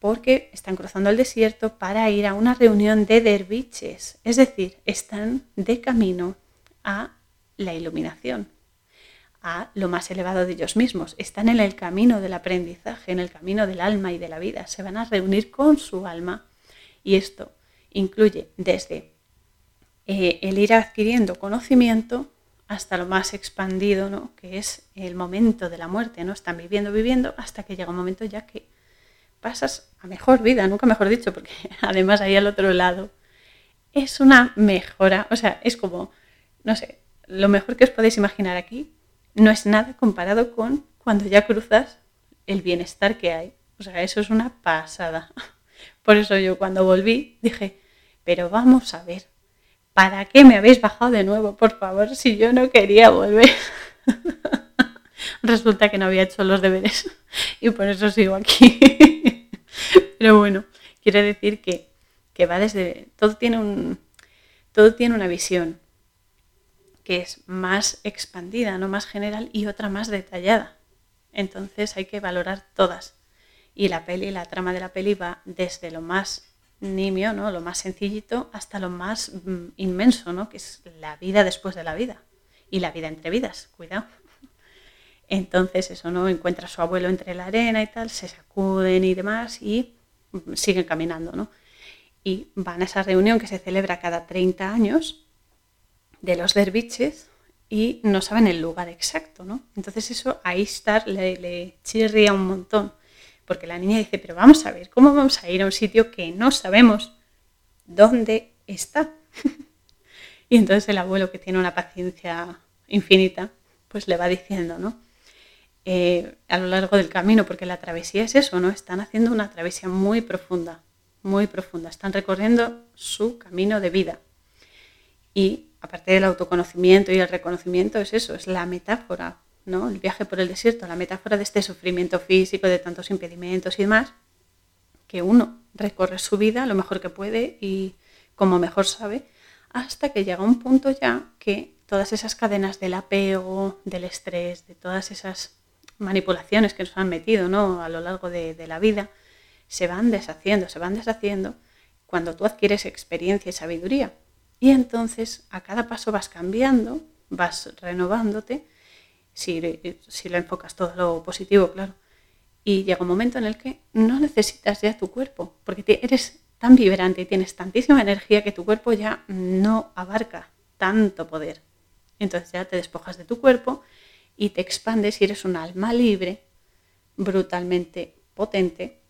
[SPEAKER 1] porque están cruzando el desierto para ir a una reunión de derviches, es decir, están de camino a la iluminación, a lo más elevado de ellos mismos, están en el camino del aprendizaje, en el camino del alma y de la vida, se van a reunir con su alma. Y esto incluye desde eh, el ir adquiriendo conocimiento hasta lo más expandido, ¿no? que es el momento de la muerte, ¿no? Están viviendo, viviendo, hasta que llega un momento ya que pasas a mejor vida, nunca mejor dicho, porque (laughs) además ahí al otro lado es una mejora, o sea, es como, no sé, lo mejor que os podéis imaginar aquí no es nada comparado con cuando ya cruzas el bienestar que hay. O sea, eso es una pasada. (laughs) Por eso yo cuando volví dije, pero vamos a ver, ¿para qué me habéis bajado de nuevo, por favor, si yo no quería volver? (laughs) Resulta que no había hecho los deberes (laughs) y por eso sigo aquí. (laughs) Pero bueno, quiere decir que, que va desde. Todo tiene, un, todo tiene una visión que es más expandida, no más general y otra más detallada. Entonces hay que valorar todas. Y la peli, la trama de la peli va desde lo más nimio, ¿no? lo más sencillito, hasta lo más mm, inmenso, ¿no? que es la vida después de la vida y la vida entre vidas, cuidado. Entonces eso, ¿no? Encuentra a su abuelo entre la arena y tal, se sacuden y demás y mm, siguen caminando, ¿no? Y van a esa reunión que se celebra cada 30 años de los derviches y no saben el lugar exacto, ¿no? Entonces eso a Istar le, le chirría un montón porque la niña dice, pero vamos a ver, ¿cómo vamos a ir a un sitio que no sabemos dónde está? (laughs) y entonces el abuelo, que tiene una paciencia infinita, pues le va diciendo, ¿no? Eh, a lo largo del camino, porque la travesía es eso, ¿no? Están haciendo una travesía muy profunda, muy profunda. Están recorriendo su camino de vida. Y aparte del autoconocimiento y el reconocimiento, es eso, es la metáfora el viaje por el desierto, la metáfora de este sufrimiento físico, de tantos impedimentos y demás, que uno recorre su vida lo mejor que puede y como mejor sabe, hasta que llega un punto ya que todas esas cadenas del apego, del estrés, de todas esas manipulaciones que nos han metido ¿no? a lo largo de, de la vida, se van deshaciendo, se van deshaciendo cuando tú adquieres experiencia y sabiduría. Y entonces a cada paso vas cambiando, vas renovándote si, si lo enfocas todo lo positivo, claro. Y llega un momento en el que no necesitas ya tu cuerpo, porque eres tan vibrante y tienes tantísima energía que tu cuerpo ya no abarca tanto poder. Entonces ya te despojas de tu cuerpo y te expandes y eres un alma libre, brutalmente potente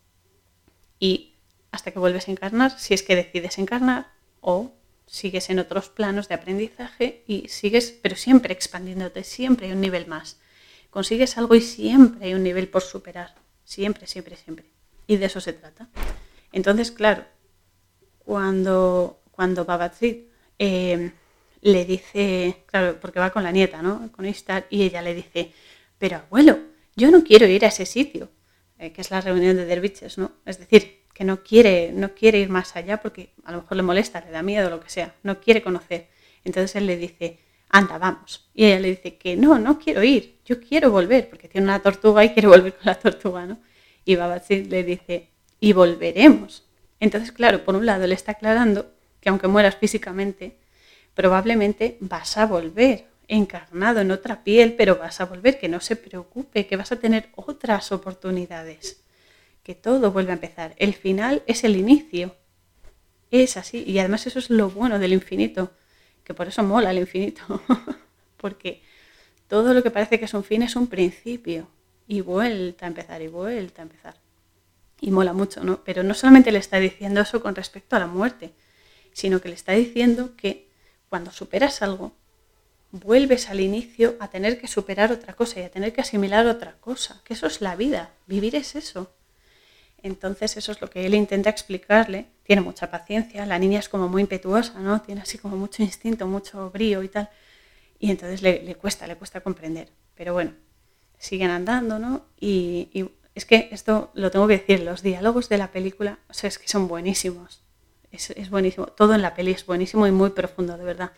[SPEAKER 1] y hasta que vuelves a encarnar, si es que decides encarnar o sigues en otros planos de aprendizaje y sigues, pero siempre expandiéndote, siempre hay un nivel más. Consigues algo y siempre hay un nivel por superar, siempre, siempre, siempre. Y de eso se trata. Entonces, claro, cuando, cuando eh, le dice, claro, porque va con la nieta, ¿no? Con Istar, y ella le dice, pero abuelo, yo no quiero ir a ese sitio, eh, que es la reunión de derviches, ¿no? Es decir, que no quiere, no quiere ir más allá porque a lo mejor le molesta, le da miedo, lo que sea, no quiere conocer. Entonces él le dice, anda, vamos. Y ella le dice que no, no quiero ir, yo quiero volver, porque tiene una tortuga y quiere volver con la tortuga, ¿no? Y Babazi le dice, y volveremos. Entonces, claro, por un lado le está aclarando que aunque mueras físicamente, probablemente vas a volver encarnado en otra piel, pero vas a volver, que no se preocupe, que vas a tener otras oportunidades, que todo vuelve a empezar. El final es el inicio. Es así. Y además eso es lo bueno del infinito, que por eso mola el infinito, (laughs) porque todo lo que parece que es un fin es un principio y vuelta a empezar y vuelta a empezar y mola mucho, ¿no? Pero no solamente le está diciendo eso con respecto a la muerte, sino que le está diciendo que cuando superas algo, vuelves al inicio a tener que superar otra cosa y a tener que asimilar otra cosa, que eso es la vida, vivir es eso. Entonces eso es lo que él intenta explicarle, tiene mucha paciencia, la niña es como muy impetuosa, ¿no? Tiene así como mucho instinto, mucho brío y tal, y entonces le, cuesta, le cuesta comprender. Pero bueno, siguen andando, ¿no? Y, es que esto lo tengo que decir, los diálogos de la película, o sea, es que son buenísimos. Es, buenísimo. Todo en la peli es buenísimo y muy profundo, de verdad.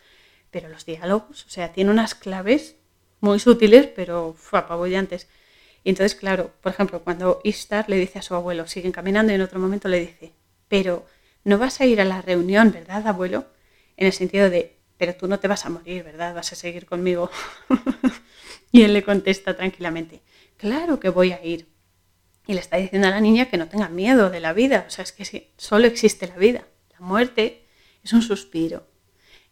[SPEAKER 1] Pero los diálogos, o sea, tiene unas claves muy sutiles, pero apabullantes. Y entonces, claro, por ejemplo, cuando Istar le dice a su abuelo, siguen caminando y en otro momento le dice, pero no vas a ir a la reunión, ¿verdad, abuelo? En el sentido de, pero tú no te vas a morir, ¿verdad? Vas a seguir conmigo. (laughs) y él le contesta tranquilamente, claro que voy a ir, y le está diciendo a la niña que no tenga miedo de la vida. O sea, es que solo existe la vida. La muerte es un suspiro,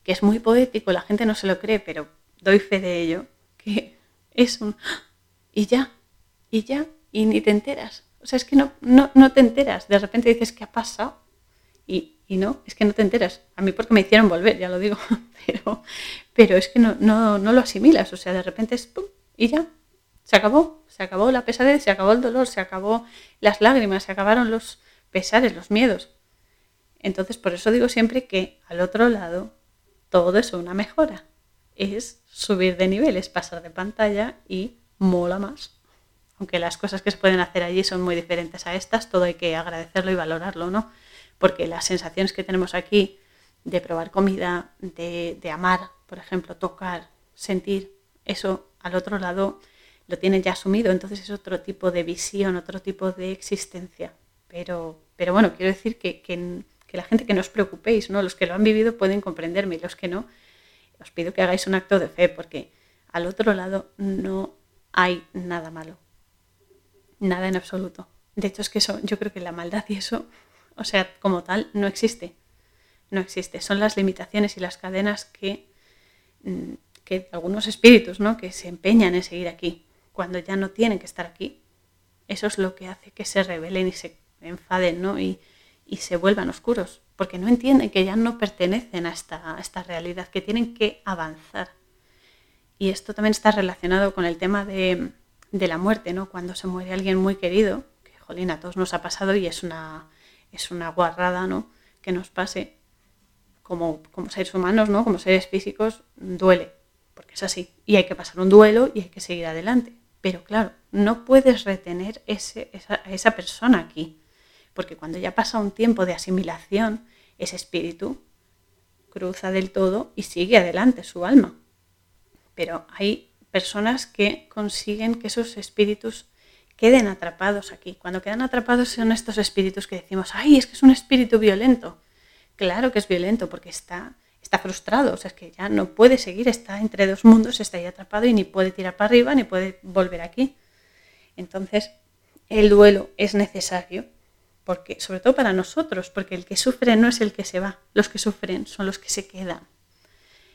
[SPEAKER 1] que es muy poético, la gente no se lo cree, pero doy fe de ello, que es un... Y ya, y ya, y ni te enteras. O sea, es que no, no, te enteras. De repente dices, ¿qué ha pasado? Y, no, es que no te enteras. A mí porque me hicieron volver, ya lo digo, (laughs) pero, pero es que no, no, no lo asimilas. O sea, de repente es ¡pum! y ya, se acabó, se acabó la pesadez, se acabó el dolor, se acabó las lágrimas, se acabaron los pesares, los miedos. Entonces, por eso digo siempre que al otro lado todo es una mejora. Es subir de nivel, es pasar de pantalla y mola más. Aunque las cosas que se pueden hacer allí son muy diferentes a estas, todo hay que agradecerlo y valorarlo, ¿no? Porque las sensaciones que tenemos aquí de probar comida, de, amar, por ejemplo, tocar, sentir, eso al otro lado lo tienen ya asumido, entonces es otro tipo de visión, otro tipo de existencia. Pero, pero bueno, quiero decir que, que, la gente que no os preocupéis, ¿no? los que lo han vivido pueden comprenderme y los que no, os pido que hagáis un acto de fe porque al otro lado no hay nada malo, nada en absoluto. De hecho es que eso, yo creo que la maldad y eso, o sea, como tal, no existe, no existe. Son las limitaciones y las cadenas que, mm, que algunos espíritus, ¿no? Que se empeñan en seguir aquí cuando ya no tienen que estar aquí. Eso es lo que hace que se rebelen y se enfaden ¿no? y, se vuelvan oscuros, porque no entienden que ya no pertenecen a esta, esta realidad, que tienen que avanzar. Y esto también está relacionado con el tema de, la muerte, ¿no? Cuando se muere alguien muy querido, que jolín, a todos nos ha pasado y es una, es una guarrada, ¿no? Que nos pase como, como seres humanos, ¿no? Como seres físicos, duele, porque es así. Y hay que pasar un duelo y hay que seguir adelante. Pero claro, no puedes retener ese, esa, a esa persona aquí, porque cuando ya pasa un tiempo de asimilación, ese espíritu cruza del todo y sigue adelante su alma. Pero hay personas que consiguen que esos espíritus queden atrapados aquí. Cuando quedan atrapados son estos espíritus que decimos, ay, es que es un espíritu violento. Claro que es violento porque está, está frustrado, o sea, es que ya no puede seguir, está entre dos mundos, está ahí atrapado y ni puede tirar para arriba ni puede volver aquí. Entonces, el duelo es necesario, porque, sobre todo para nosotros, porque el que sufre no es el que se va, los que sufren son los que se quedan.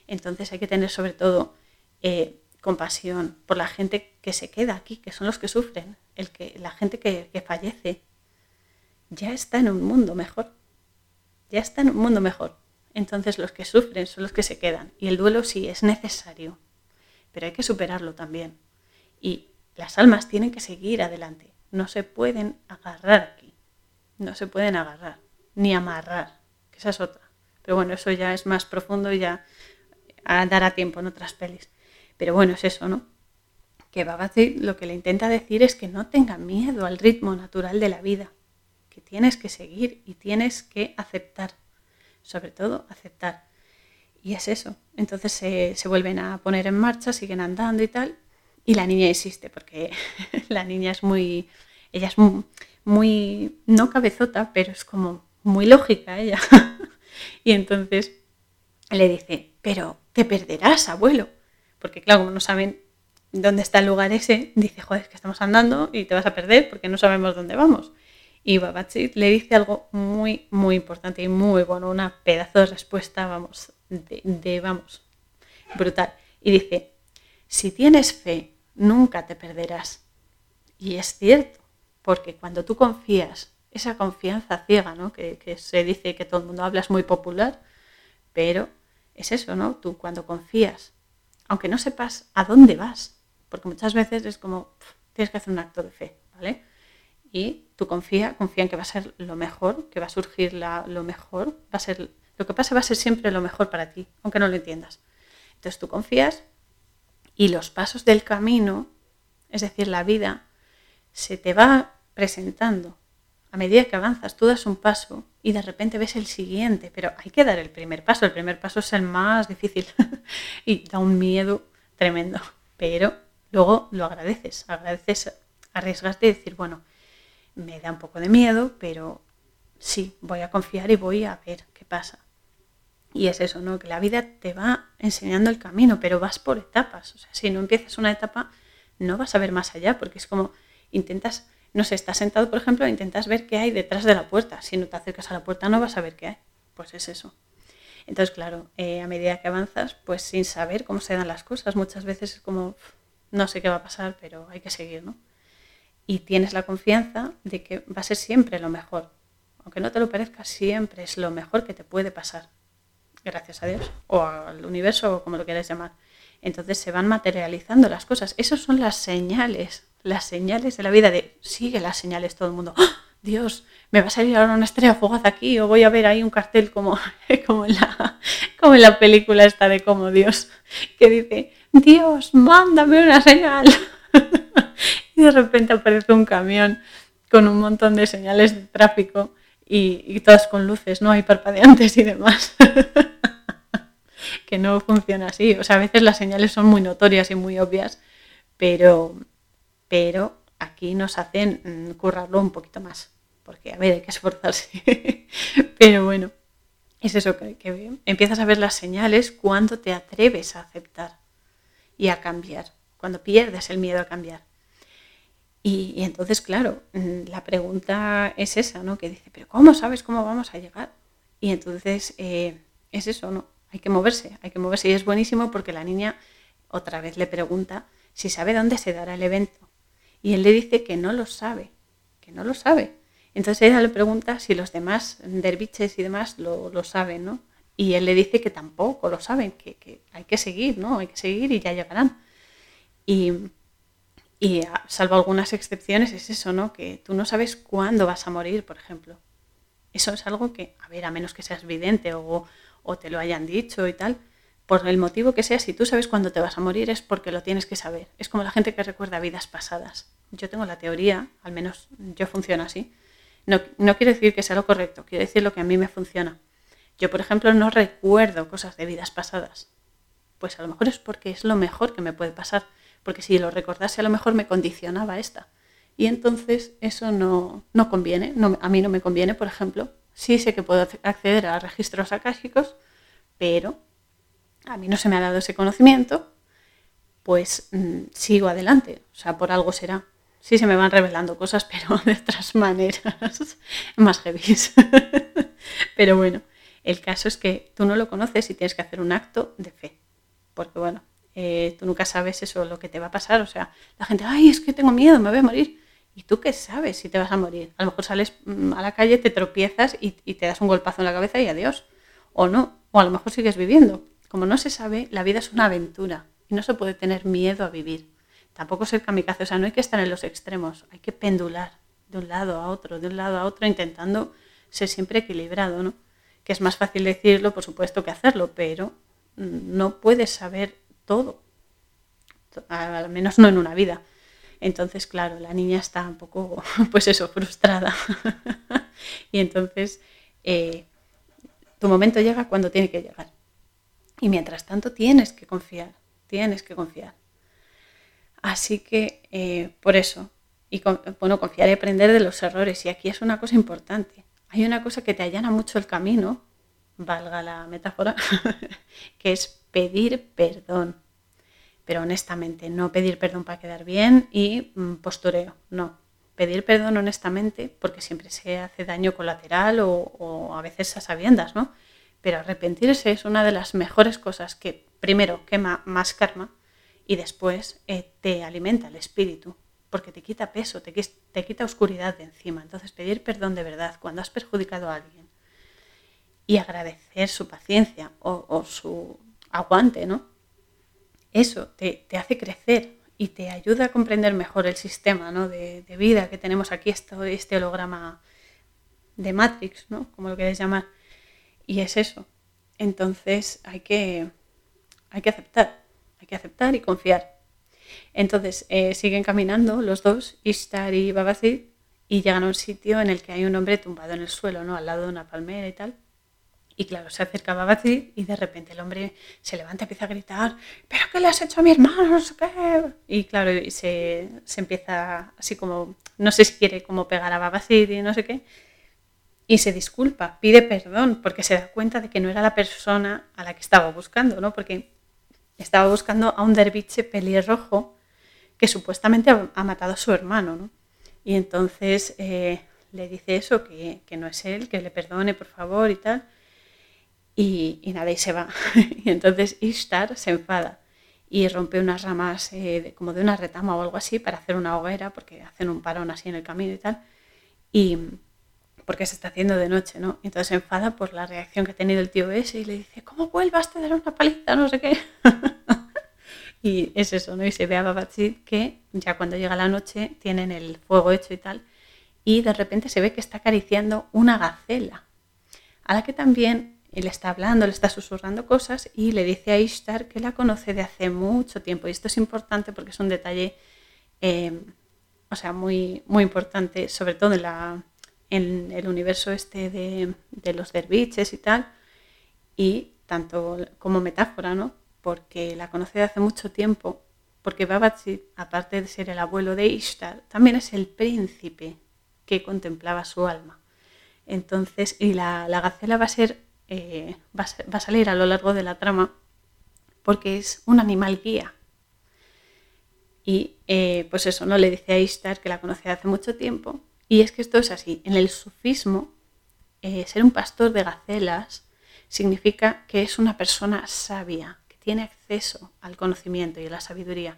[SPEAKER 1] Entonces hay que tener sobre todo eh, compasión por la gente que se queda aquí, que son los que sufren, el que, la gente que, que fallece, ya está en un mundo mejor, ya está en un mundo mejor. Entonces los que sufren son los que se quedan. Y el duelo sí es necesario, pero hay que superarlo también. Y las almas tienen que seguir adelante. No se pueden agarrar aquí. No se pueden agarrar. Ni amarrar. Que esa es otra. Pero bueno, eso ya es más profundo y ya dará tiempo en otras pelis. Pero bueno, es eso, ¿no? Que Babazi lo que le intenta decir es que no tenga miedo al ritmo natural de la vida. Que tienes que seguir y tienes que aceptar sobre todo aceptar. Y es eso. Entonces se, vuelven a poner en marcha, siguen andando y tal. Y la niña existe, porque (laughs) la niña es muy, ella es muy, no cabezota, pero es como muy lógica ella. (laughs) y entonces le dice, pero te perderás, abuelo. Porque claro, como no saben dónde está el lugar ese, dice, joder, es que estamos andando y te vas a perder porque no sabemos dónde vamos. Y Babachi le dice algo muy, muy importante y muy bueno, una pedazo de respuesta, vamos, de, vamos, brutal. Y dice, si tienes fe, nunca te perderás. Y es cierto, porque cuando tú confías, esa confianza ciega, ¿no? Que, que, se dice que todo el mundo habla es muy popular, pero es eso, ¿no? Tú cuando confías, aunque no sepas a dónde vas, porque muchas veces es como, tienes que hacer un acto de fe, ¿vale? y tú confía, confía en que va a ser lo mejor, que va a surgir lo mejor, va a ser, lo que pase va a ser siempre lo mejor para ti, aunque no lo entiendas. Entonces tú confías y los pasos del camino, es decir, la vida, se te va presentando. A medida que avanzas, tú das un paso y de repente ves el siguiente, pero hay que dar el primer paso. El primer paso es el más difícil (laughs) y da un miedo tremendo, pero luego lo agradeces, agradeces arriesgarte y decir, bueno, me da un poco de miedo, pero sí, voy a confiar y voy a ver qué pasa. Y es eso, ¿no? Que la vida te va enseñando el camino, pero vas por etapas. O sea, si no empiezas una etapa, no vas a ver más allá, porque es como intentas, no sé, estás sentado, por ejemplo, e intentas ver qué hay detrás de la puerta. Si no te acercas a la puerta, no vas a ver qué hay. Pues es eso. Entonces, claro, eh, a medida que avanzas, pues sin saber cómo se dan las cosas, muchas veces es como, no sé qué va a pasar, pero hay que seguir, ¿no? y tienes la confianza de que va a ser siempre lo mejor. Aunque no te lo parezca, siempre es lo mejor que te puede pasar. Gracias a Dios, o al universo, o como lo quieras llamar. Entonces se van materializando las cosas. Esas son las señales, las señales de la vida, de sigue las señales todo el mundo. ¡Ah! Dios, me va a salir ahora una estrella fugaz aquí, o voy a ver ahí un cartel como, (laughs) como, en la, como en la película esta de como Dios, que dice, Dios, mándame una señal. (laughs) y de repente aparece un camión con un montón de señales de tráfico y, todas con luces, ¿no? Hay parpadeantes y demás. (laughs) que no funciona así. O sea, a veces las señales son muy notorias y muy obvias, pero, pero aquí nos hacen mm, currarlo un poquito más. Porque, a ver, hay que esforzarse. (laughs) pero bueno, es eso que, que empiezas a ver las señales cuando te atreves a aceptar y a cambiar, cuando pierdes el miedo a cambiar. Y, entonces, claro, mm, la pregunta es esa, ¿no? Que dice, pero ¿cómo sabes cómo vamos a llegar? Y entonces eh, es eso, ¿no? Hay que moverse, hay que moverse. Y es buenísimo porque la niña otra vez le pregunta si sabe dónde se dará el evento. Y él le dice que no lo sabe, que no lo sabe. Entonces ella le pregunta si los demás derviches y demás lo, lo saben, ¿no? Y él le dice que tampoco lo saben, que, hay que seguir, ¿no? Hay que seguir y ya llegarán. Y, y salvo algunas excepciones es eso, ¿no? Que tú no sabes cuándo vas a morir, por ejemplo. Eso es algo que, a ver, a menos que seas vidente o, o te lo hayan dicho y tal, por el motivo que sea, si tú sabes cuándo te vas a morir es porque lo tienes que saber. Es como la gente que recuerda vidas pasadas. Yo tengo la teoría, al menos yo funciono así. No, no quiero decir que sea lo correcto, quiero decir lo que a mí me funciona. Yo, por ejemplo, no recuerdo cosas de vidas pasadas. Pues a lo mejor es porque es lo mejor que me puede pasar porque si lo recordase a lo mejor me condicionaba esta. Y entonces eso no, no conviene, no, a mí no me conviene, por ejemplo. Sí sé que puedo acceder a registros akáshicos, pero a mí no se me ha dado ese conocimiento, pues mm, sigo adelante, o sea, por algo será. Sí se me van revelando cosas, (laughs) pero de otras maneras (laughs) más heavy. (laughs) pero bueno, el caso es que tú no lo conoces y tienes que hacer un acto de fe, porque bueno, eh, tú nunca sabes eso, lo que te va a pasar, o sea, la gente, ay, es que tengo miedo, me voy a morir. ¿Y tú qué sabes si te vas a morir? A lo mejor sales mm, a la calle, te tropiezas y, y te das un golpazo en la cabeza y adiós. O no, o a lo mejor sigues viviendo. Como no se sabe, la vida es una aventura y no se puede tener miedo a vivir. Tampoco ser kamikaze, o sea, no hay que estar en los extremos, hay que pendular de un lado a otro, de un lado a otro, intentando ser siempre equilibrado, ¿no? Que es más fácil decirlo, por supuesto, que hacerlo, pero mm, no puedes saber todo, al menos no en una vida. Entonces, claro, la niña está un poco, (laughs) pues eso, frustrada. (laughs) y entonces, eh, tu momento llega cuando tiene que llegar. Y mientras tanto tienes que confiar, tienes que confiar. Así que, eh, por eso, y bueno, confiar y aprender de los errores. Y aquí es una cosa importante. Hay una cosa que te allana mucho el camino, valga la metáfora, (laughs) que es pedir perdón pero honestamente, no pedir perdón para quedar bien y mm, postureo, no. Pedir perdón honestamente porque siempre se hace daño colateral o, a veces a sabiendas, ¿no? Pero arrepentirse es una de las mejores cosas que primero quema más karma y después eh, te alimenta el espíritu porque te quita peso, te, te quita oscuridad de encima. Entonces pedir perdón de verdad cuando has perjudicado a alguien y agradecer su paciencia o, su aguante, ¿no? eso te, hace crecer y te ayuda a comprender mejor el sistema de, vida que tenemos aquí, esto, este holograma de Matrix, ¿no? como lo queréis llamar. Y es eso. Entonces hay que, hay que aceptar, hay que aceptar y confiar. Entonces eh, siguen caminando los dos, Ishtar y Babacid, y llegan a un sitio en el que hay un hombre tumbado en el suelo, ¿no? al lado de una palmera y tal. Y claro, se acercaba a y de repente el hombre se levanta y empieza a gritar, ¿pero qué le has hecho a mi hermano? Y claro, y se, empieza así como, no sé si quiere como pegar a Babacid y no sé qué. Y se disculpa, pide perdón, porque se da cuenta de que no era la persona a la que estaba buscando, ¿no? Porque estaba buscando a un derviche pelirrojo que supuestamente ha, matado a su hermano, ¿no? Y entonces eh, le dice eso, que, que no es él, que le perdone, por favor, y tal. Y, nada, y se va. (laughs) y entonces Ishtar se enfada y rompe unas ramas eh, como de una retama o algo así para hacer una hoguera, porque hacen un parón así en el camino y tal. Y porque se está haciendo de noche, ¿no? Entonces se enfada por la reacción que ha tenido el tío ese y le dice, ¿cómo vuelvas? Te daré una paliza, no sé qué. (laughs) y es eso, ¿no? Y se ve a Babachit que ya cuando llega la noche tienen el fuego hecho y tal. Y de repente se ve que está acariciando una gacela, a la que también él está hablando, le está susurrando cosas y le dice a Ishtar que la conoce de hace mucho tiempo. Y esto es importante porque es un detalle, eh, o sea, muy, muy importante, sobre todo en, la, en el universo este de, los derviches y tal, y tanto como metáfora, ¿no? Porque la conoce de hace mucho tiempo, porque Babaji, aparte de ser el abuelo de Ishtar, también es el príncipe que contemplaba su alma. Entonces, y la, la gacela va a ser eh, va, a salir a lo largo de la trama porque es un animal guía. Y eh, pues eso, ¿no? Le dice a Ishtar que la conocía hace mucho tiempo. Y es que esto es así. En el sufismo, eh, ser un pastor de gacelas significa que es una persona sabia, que tiene acceso al conocimiento y a la sabiduría.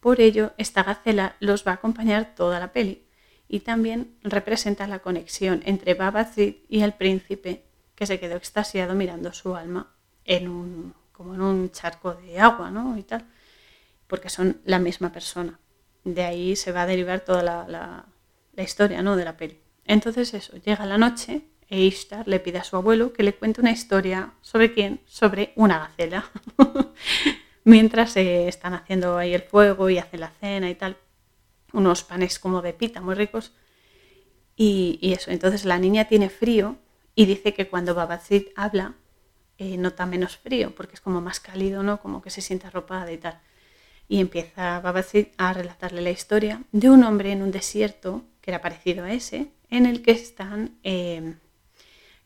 [SPEAKER 1] Por ello, esta gacela los va a acompañar toda la peli y también representa la conexión entre Babazid y el príncipe que se quedó extasiado mirando su alma en un, como en un charco de agua, ¿no? Y tal, porque son la misma persona. De ahí se va a derivar toda la, historia, ¿no? De la peli. Entonces eso, llega la noche e Ishtar le pide a su abuelo que le cuente una historia sobre quién, sobre una gacela. (laughs) Mientras se están haciendo ahí el fuego y hacen la cena y tal, unos panes como de pita muy ricos. Y, eso, entonces la niña tiene frío y dice que cuando Babacid habla, eh, nota menos frío, porque es como más cálido, ¿no? Como que se siente arropada y tal. Y empieza Babacid a relatarle la historia de un hombre en un desierto, que era parecido a ese, en el que están, eh,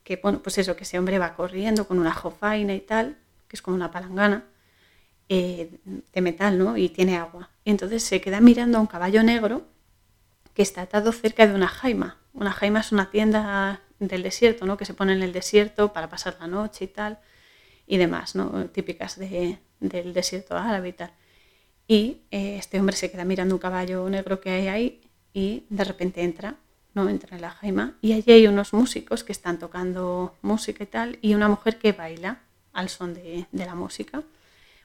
[SPEAKER 1] que, bueno, pues eso, que ese hombre va corriendo con una jofaina y tal, que es como una palangana eh, de metal, ¿no? Y tiene agua. Y entonces se queda mirando a un caballo negro que está atado cerca de una jaima. Una jaima es una tienda del desierto, ¿no? Que se pone en el desierto para pasar la noche y tal, y demás, ¿no? Típicas de, del desierto árabe y tal. Y eh, este hombre se queda mirando un caballo negro que hay ahí y de repente entra, ¿no? Entra en la jaima y allí hay unos músicos que están tocando música y tal y una mujer que baila al son de, de la música,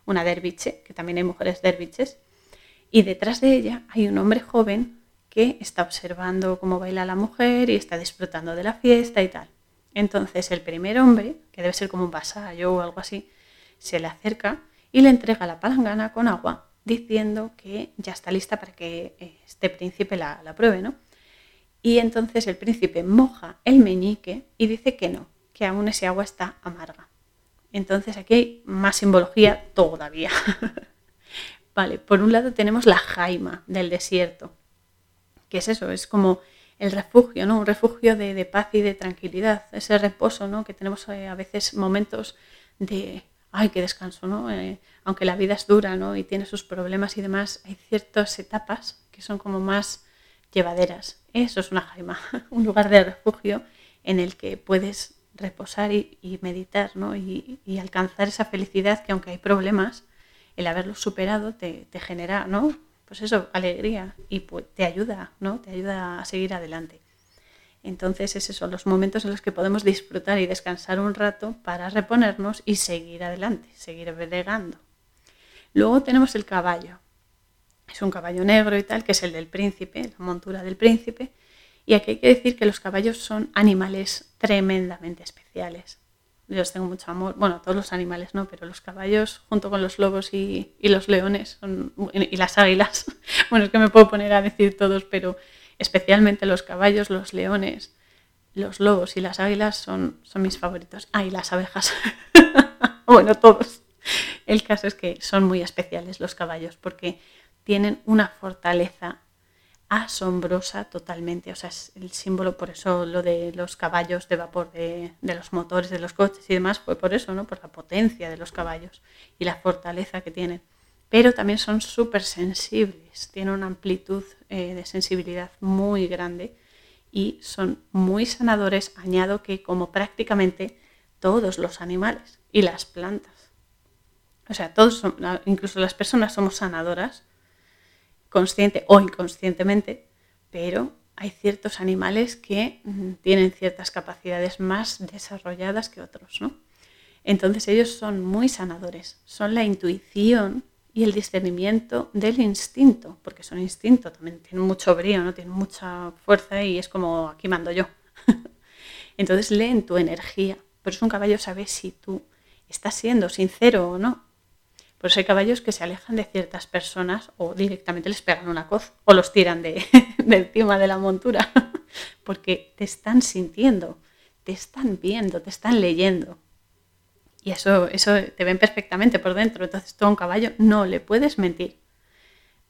[SPEAKER 1] una derviche, que también hay mujeres derviches, y detrás de ella hay un hombre joven que está observando cómo baila la mujer y está disfrutando de la fiesta y tal. Entonces el primer hombre, que debe ser como un vasallo o algo así, se le acerca y le entrega la palangana con agua diciendo que ya está lista para que eh, este príncipe la, la pruebe, ¿no? Y entonces el príncipe moja el meñique y dice que no, que aún ese agua está amarga. Entonces aquí hay más simbología todavía. (laughs) vale, por un lado tenemos la jaima del desierto, que es eso, es como el refugio, ¿no? Un refugio de, paz y de tranquilidad, ese reposo, ¿no? Que tenemos eh, a veces momentos de, ay, qué descanso, ¿no? Eh, aunque la vida es dura, ¿no? Y tiene sus problemas y demás, hay ciertas etapas que son como más llevaderas. Eso es una jaima, (laughs) un lugar de refugio en el que puedes reposar y, meditar, ¿no? Y, alcanzar esa felicidad que aunque hay problemas, el haberlos superado te, te genera, ¿no? Pues eso, alegría y pues, te ayuda, ¿no? Te ayuda a seguir adelante. Entonces, esos son los momentos en los que podemos disfrutar y descansar un rato para reponernos y seguir adelante, seguir bregando. Luego tenemos el caballo. Es un caballo negro y tal, que es el del príncipe, la montura del príncipe. Y aquí hay que decir que los caballos son animales tremendamente especiales. Yo los tengo mucho amor, bueno, todos los animales no, pero los caballos junto con los lobos y, los leones y las águilas, (laughs) bueno, es que me puedo poner a decir todos, pero especialmente los caballos, los leones, los lobos y las águilas son, son mis favoritos. Ah, y las abejas. (laughs) bueno, todos. El caso es que son muy especiales los caballos porque tienen una fortaleza asombrosa totalmente. O sea, es el símbolo, por eso lo de los caballos de vapor, de, de, los motores de los coches y demás, fue por eso, ¿no? Por la potencia de los caballos y la fortaleza que tienen pero también son súper sensibles, tienen una amplitud eh, de sensibilidad muy grande y son muy sanadores, añado que como prácticamente todos los animales y las plantas. O sea, todos, incluso las personas somos sanadoras, consciente o inconscientemente, pero hay ciertos animales que mm, tienen ciertas capacidades más desarrolladas que otros, ¿no? Entonces ellos son muy sanadores, son la intuición y el discernimiento del instinto, porque son instinto, también tienen mucho brío, ¿no? tienen mucha fuerza y es como aquí mando yo. (laughs) Entonces leen tu energía. Por eso un caballo sabe si tú estás siendo sincero o no. Por eso hay caballos que se alejan de ciertas personas o directamente les pegan una coz o los tiran de, (laughs) de encima de la montura, (laughs) porque te están sintiendo, te están viendo, te están leyendo. Y eso, eso te ven perfectamente por dentro. Entonces tú a un caballo no le puedes mentir.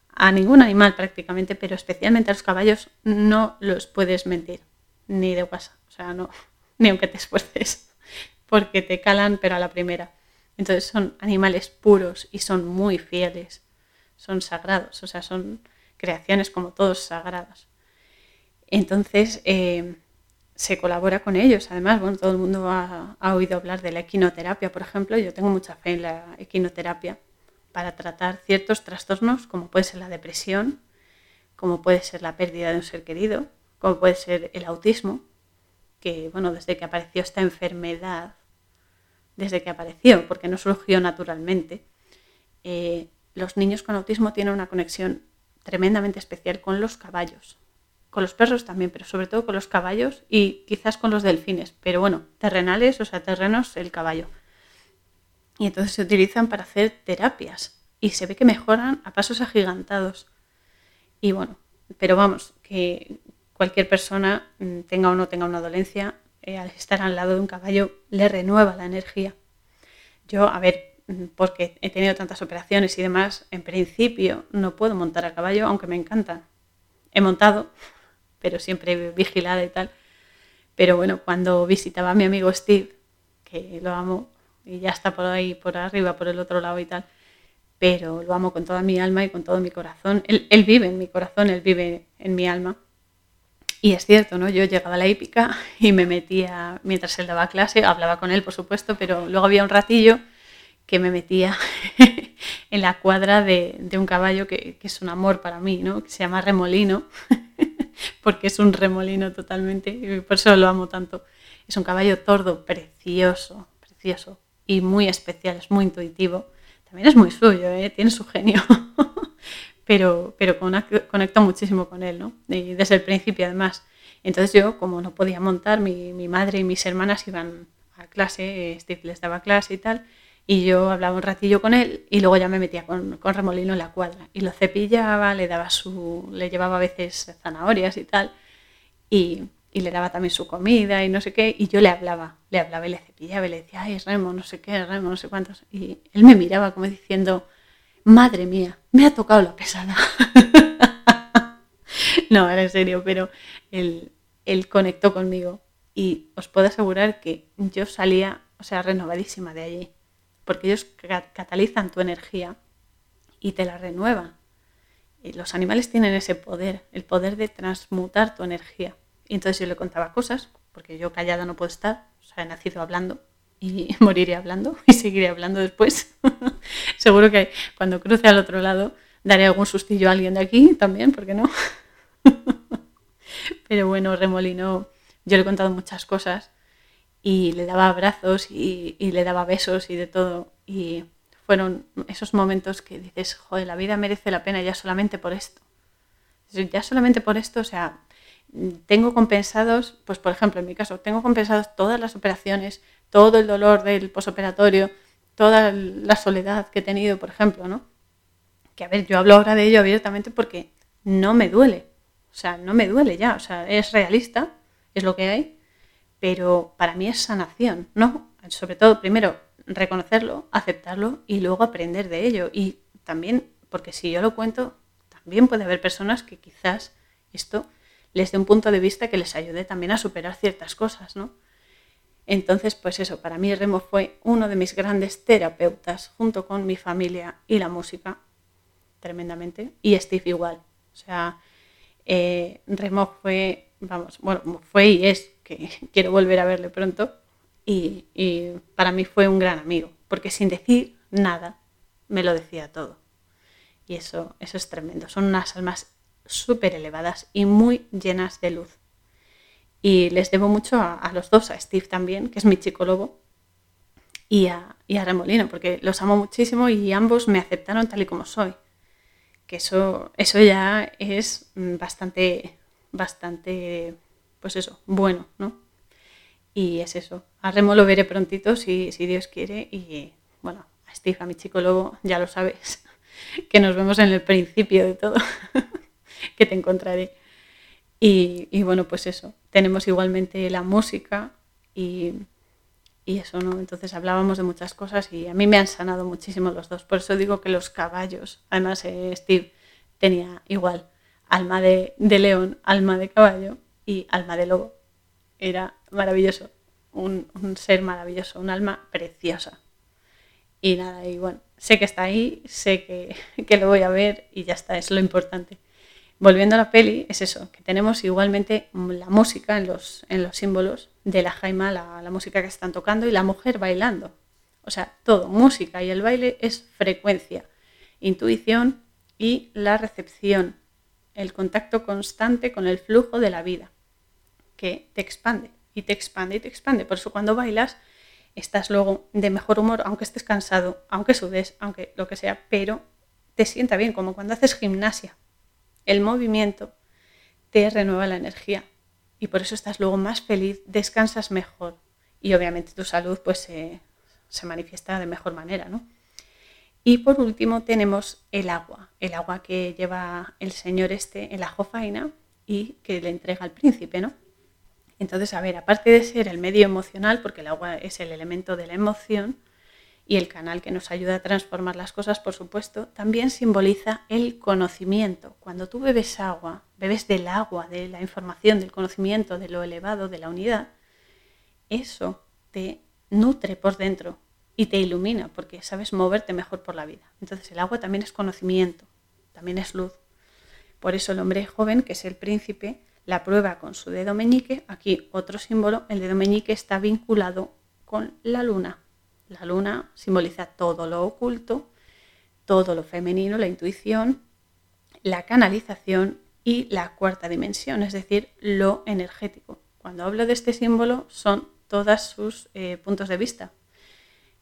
[SPEAKER 1] A ningún animal prácticamente, pero especialmente a los caballos no los puedes mentir. Ni de WhatsApp. O sea, no. (laughs) Ni aunque te esfuerces. (laughs) Porque te calan, pero a la primera. Entonces son animales puros y son muy fieles. Son sagrados. O sea, son creaciones como todos sagrados. Entonces, eh, se colabora con ellos. Además, bueno, todo el mundo ha, oído hablar de la equinoterapia, por ejemplo. Yo tengo mucha fe en la equinoterapia para tratar ciertos trastornos como puede ser la depresión, como puede ser la pérdida de un ser querido, como puede ser el autismo, que bueno, desde que apareció esta enfermedad, desde que apareció, porque no surgió naturalmente, eh, los niños con autismo tienen una conexión tremendamente especial con los caballos con los perros también, pero sobre todo con los caballos y quizás con los delfines, pero bueno, terrenales, o sea, terrenos, el caballo. Y entonces se utilizan para hacer terapias y se ve que mejoran a pasos agigantados. Y bueno, pero vamos, que cualquier persona, mm, tenga o no tenga una dolencia, eh, al estar al lado de un caballo le renueva la energía. Yo, a ver, mm, porque he tenido tantas operaciones y demás, en principio no puedo montar a caballo, aunque me encanta. He montado, pero siempre vigilada y tal. Pero bueno, cuando visitaba a mi amigo Steve, que lo amo, y ya está por ahí, por arriba, por el otro lado y tal, pero lo amo con toda mi alma y con todo mi corazón. Él, él vive en mi corazón, él vive en mi alma. Y es cierto, ¿no? Yo llegaba a la hípica y me metía, mientras él daba clase, hablaba con él, por supuesto, pero luego había un ratillo que me metía (laughs) en la cuadra de, de un caballo que, que, es un amor para mí, ¿no? Que se llama remolino, (laughs) (laughs) porque es un remolino totalmente, y por eso lo amo tanto. Es un caballo tordo precioso, precioso y muy especial, es muy intuitivo. También es muy suyo, ¿eh? tiene su genio, (laughs) pero, pero conecto muchísimo con él, ¿no? Desde el principio además. Entonces yo, como no podía montar, mi, mi madre y mis hermanas iban a clase, Steve les daba clase y tal, y yo hablaba un ratillo con él y luego ya me metía con, con, remolino en la cuadra. Y lo cepillaba, le daba su, le llevaba a veces zanahorias y tal y, y, le daba también su comida y no sé qué y yo le hablaba, le hablaba y le cepillaba y le decía, ay Remo, no sé qué, Remo, no sé cuántos y él me miraba como diciendo, madre mía, me ha tocado la pesada. (laughs) no, era en serio, pero él, él conectó conmigo. Y os puedo asegurar que yo salía, o sea, renovadísima de allí porque ellos catalizan tu energía y te la renuevan. Y los animales tienen ese poder, el poder de transmutar tu energía. Y entonces yo le contaba cosas, porque yo callada no puedo estar, o sea, he nacido hablando y (laughs) moriré hablando y seguiré hablando después. (laughs) Seguro que cuando cruce al otro lado daré algún sustillo a alguien de aquí también, ¿por qué no? (laughs) Pero bueno, Remolino, yo le he contado muchas cosas y le daba abrazos y, le daba besos y de todo. Y fueron esos momentos que dices, joder, la vida merece la pena ya solamente por esto. Ya solamente por esto, o sea, tengo compensados, pues por ejemplo, en mi caso, tengo compensados todas las operaciones, todo el dolor del posoperatorio, toda la soledad que he tenido, por ejemplo, ¿no? Que a ver, yo hablo ahora de ello abiertamente porque no me duele. O sea, no me duele ya, o sea, es realista, es lo que hay pero para mí es sanación, ¿no? Sobre todo, primero, reconocerlo, aceptarlo y luego aprender de ello. Y también, porque si yo lo cuento, también puede haber personas que quizás esto les dé un punto de vista que les ayude también a superar ciertas cosas, ¿no? Entonces, pues eso, para mí Remo fue uno de mis grandes terapeutas, junto con mi familia y la música, tremendamente, y Steve igual. O sea, eh, Remo fue, vamos, bueno, fue y es que (laughs) quiero volver a verle pronto. Y, para mí fue un gran amigo, porque sin decir nada me lo decía todo. Y eso, eso es tremendo. Son unas almas súper elevadas y muy llenas de luz. Y les debo mucho a, los dos, a Steve también, que es mi chico lobo, y a, y a Remolino, porque los amo muchísimo y ambos me aceptaron tal y como soy. Que eso, eso ya es bastante, bastante pues eso, bueno, ¿no? Y es eso. A Remo lo veré prontito si, si Dios quiere. Y bueno, a Steve, a mi chico lobo, ya lo sabes, (laughs) que nos vemos en el principio de todo, (laughs) que te encontraré. Y, y, bueno, pues eso. Tenemos igualmente la música y, y eso, ¿no? Entonces hablábamos de muchas cosas y a mí me han sanado muchísimo los dos. Por eso digo que los caballos, además eh, Steve tenía igual alma de, de león, alma de caballo y alma de lobo. Era maravilloso, un, ser maravilloso, un alma preciosa. Y nada, y bueno, sé que está ahí, sé que, (laughs) que, lo voy a ver y ya está, es lo importante. Volviendo a la peli, es eso, que tenemos igualmente la música en los, en los símbolos de la jaima, la, la música que están tocando y la mujer bailando. O sea, todo, música y el baile es frecuencia, intuición y la recepción, el contacto constante con el flujo de la vida que te expande y te expande y te expande. Por eso cuando bailas estás luego de mejor humor, aunque estés cansado, aunque sudes, aunque lo que sea, pero te sienta bien, como cuando haces gimnasia. El movimiento te renueva la energía y por eso estás luego más feliz, descansas mejor y obviamente tu salud pues se, manifiesta de mejor manera, ¿no? Y por último tenemos el agua, el agua que lleva el señor este en la jofaina y que le entrega al príncipe, ¿no? Entonces, a ver, aparte de ser el medio emocional, porque el agua es el elemento de la emoción, y el canal que nos ayuda a transformar las cosas, por supuesto, también simboliza el conocimiento. Cuando tú bebes agua, bebes del agua, de la información, del conocimiento, de lo elevado, de la unidad, eso te nutre por dentro y te ilumina porque sabes moverte mejor por la vida. Entonces el agua también es conocimiento, también es luz. Por eso el hombre joven, que es el príncipe, la prueba con su dedo meñique. Aquí otro símbolo, el dedo meñique está vinculado con la luna. La luna simboliza todo lo oculto, todo lo femenino, la intuición, la canalización y la cuarta dimensión, es decir, lo energético. Cuando hablo de este símbolo son todos sus eh, puntos de vista,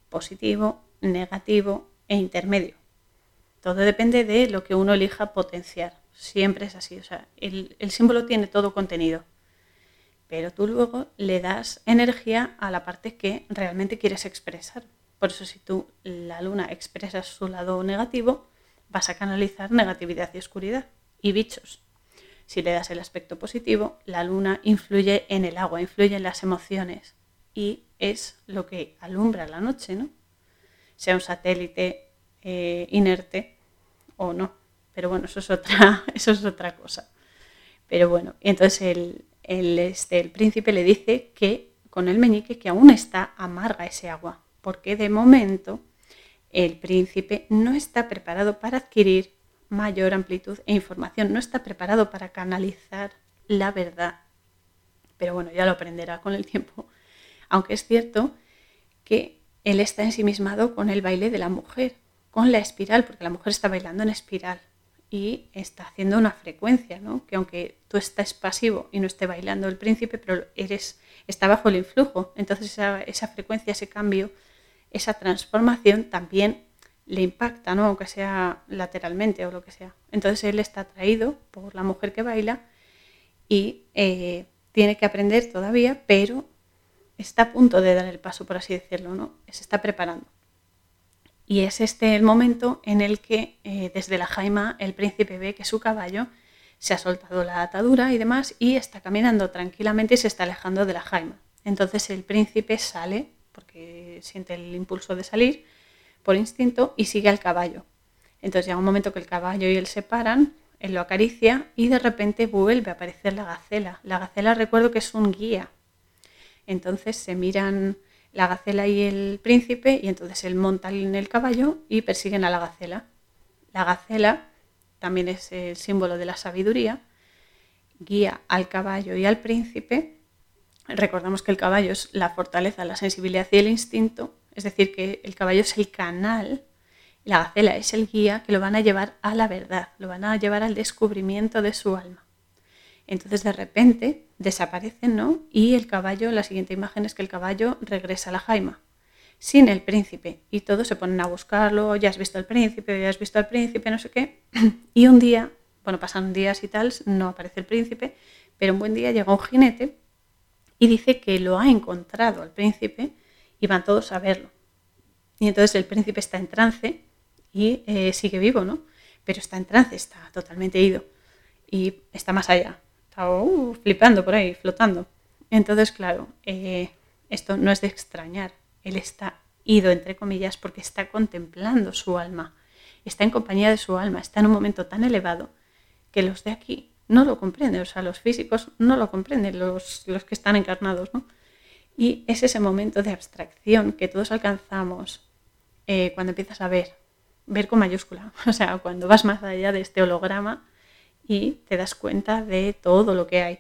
[SPEAKER 1] positivo, negativo e intermedio. Todo depende de lo que uno elija potenciar. Siempre es así. O sea, el, el símbolo tiene todo contenido pero tú luego le das energía a la parte que realmente quieres expresar. Por eso si tú la luna expresas su lado negativo, vas a canalizar negatividad y oscuridad y bichos. Si le das el aspecto positivo, la luna influye en el agua, influye en las emociones y es lo que alumbra la noche, ¿no? Sea un satélite eh, inerte o no. Pero bueno, eso es otra, (laughs) eso es otra cosa. Pero bueno, entonces el, el, este, el príncipe le dice que con el meñique que aún está amarga ese agua, porque de momento el príncipe no está preparado para adquirir mayor amplitud e información, no está preparado para canalizar la verdad. Pero bueno, ya lo aprenderá con el tiempo. Aunque es cierto que él está ensimismado con el baile de la mujer, con la espiral, porque la mujer está bailando en espiral y está haciendo una frecuencia, ¿no? Que aunque tú estás pasivo y no esté bailando el príncipe, pero eres, está bajo el influjo. Entonces esa, esa frecuencia, ese cambio, esa transformación también le impacta, ¿no? Aunque sea lateralmente o lo que sea. Entonces él está atraído por la mujer que baila y eh, tiene que aprender todavía, pero está a punto de dar el paso, por así decirlo, ¿no? Se está preparando. Y es este el momento en el que eh, desde la jaima el príncipe ve que su caballo se ha soltado la atadura y demás y está caminando tranquilamente y se está alejando de la jaima. Entonces el príncipe sale, porque siente el impulso de salir por instinto, y sigue al caballo. Entonces llega un momento que el caballo y él se paran, él lo acaricia y de repente vuelve a aparecer la gacela. La gacela recuerdo que es un guía. Entonces se miran la gacela y el príncipe, y entonces él monta en el caballo y persiguen a la gacela. La gacela también es el símbolo de la sabiduría, guía al caballo y al príncipe. Recordamos que el caballo es la fortaleza, la sensibilidad y el instinto, es decir, que el caballo es el canal, la gacela es el guía que lo van a llevar a la verdad, lo van a llevar al descubrimiento de su alma. Entonces de repente desaparecen, ¿no? Y el caballo, la siguiente imagen es que el caballo regresa a la jaima, sin el príncipe. Y todos se ponen a buscarlo, ya has visto al príncipe, ya has visto al príncipe, no sé qué. (clears throat) Y un día, bueno, pasan días y tal, no aparece el príncipe, pero un buen día llega un jinete y dice que lo ha encontrado al príncipe y van todos a verlo. Y entonces el príncipe está en trance y eh, sigue vivo, ¿no? Pero está en trance, está totalmente ido y está más allá uh, flipando por ahí, flotando. Entonces, claro, eh, esto no es de extrañar. Él está ido, entre comillas, porque está contemplando su alma, está en compañía de su alma, está en un momento tan elevado que los de aquí no lo comprenden, o sea, los físicos no lo comprenden, los, los que están encarnados, ¿no? Y es ese momento de abstracción que todos alcanzamos eh, cuando empiezas a ver, ver con mayúscula, (laughs) o sea, cuando vas más allá de este holograma y te das cuenta de todo lo que hay.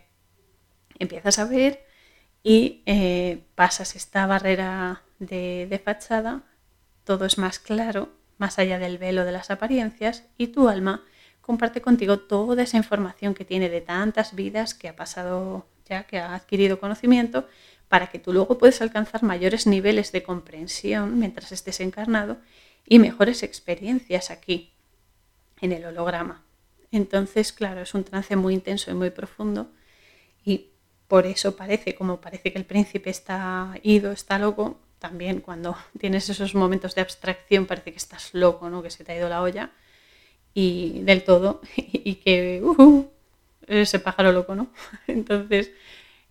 [SPEAKER 1] Empiezas a ver y eh, pasas esta barrera de, fachada, todo es más claro, más allá del velo de las apariencias y tu alma comparte contigo toda esa información que tiene de tantas vidas que ha pasado ya, que ha adquirido conocimiento, para que tú luego puedas alcanzar mayores niveles de comprensión mientras estés encarnado y mejores experiencias aquí, en el holograma. Entonces, claro, es un trance muy intenso y muy profundo y por eso parece, como parece que el príncipe está ido, está loco, también cuando (laughs) tienes esos momentos de abstracción parece que estás loco, ¿no? que se te ha ido la olla y del todo (laughs) y que ese pájaro loco, ¿no? (laughs) Entonces,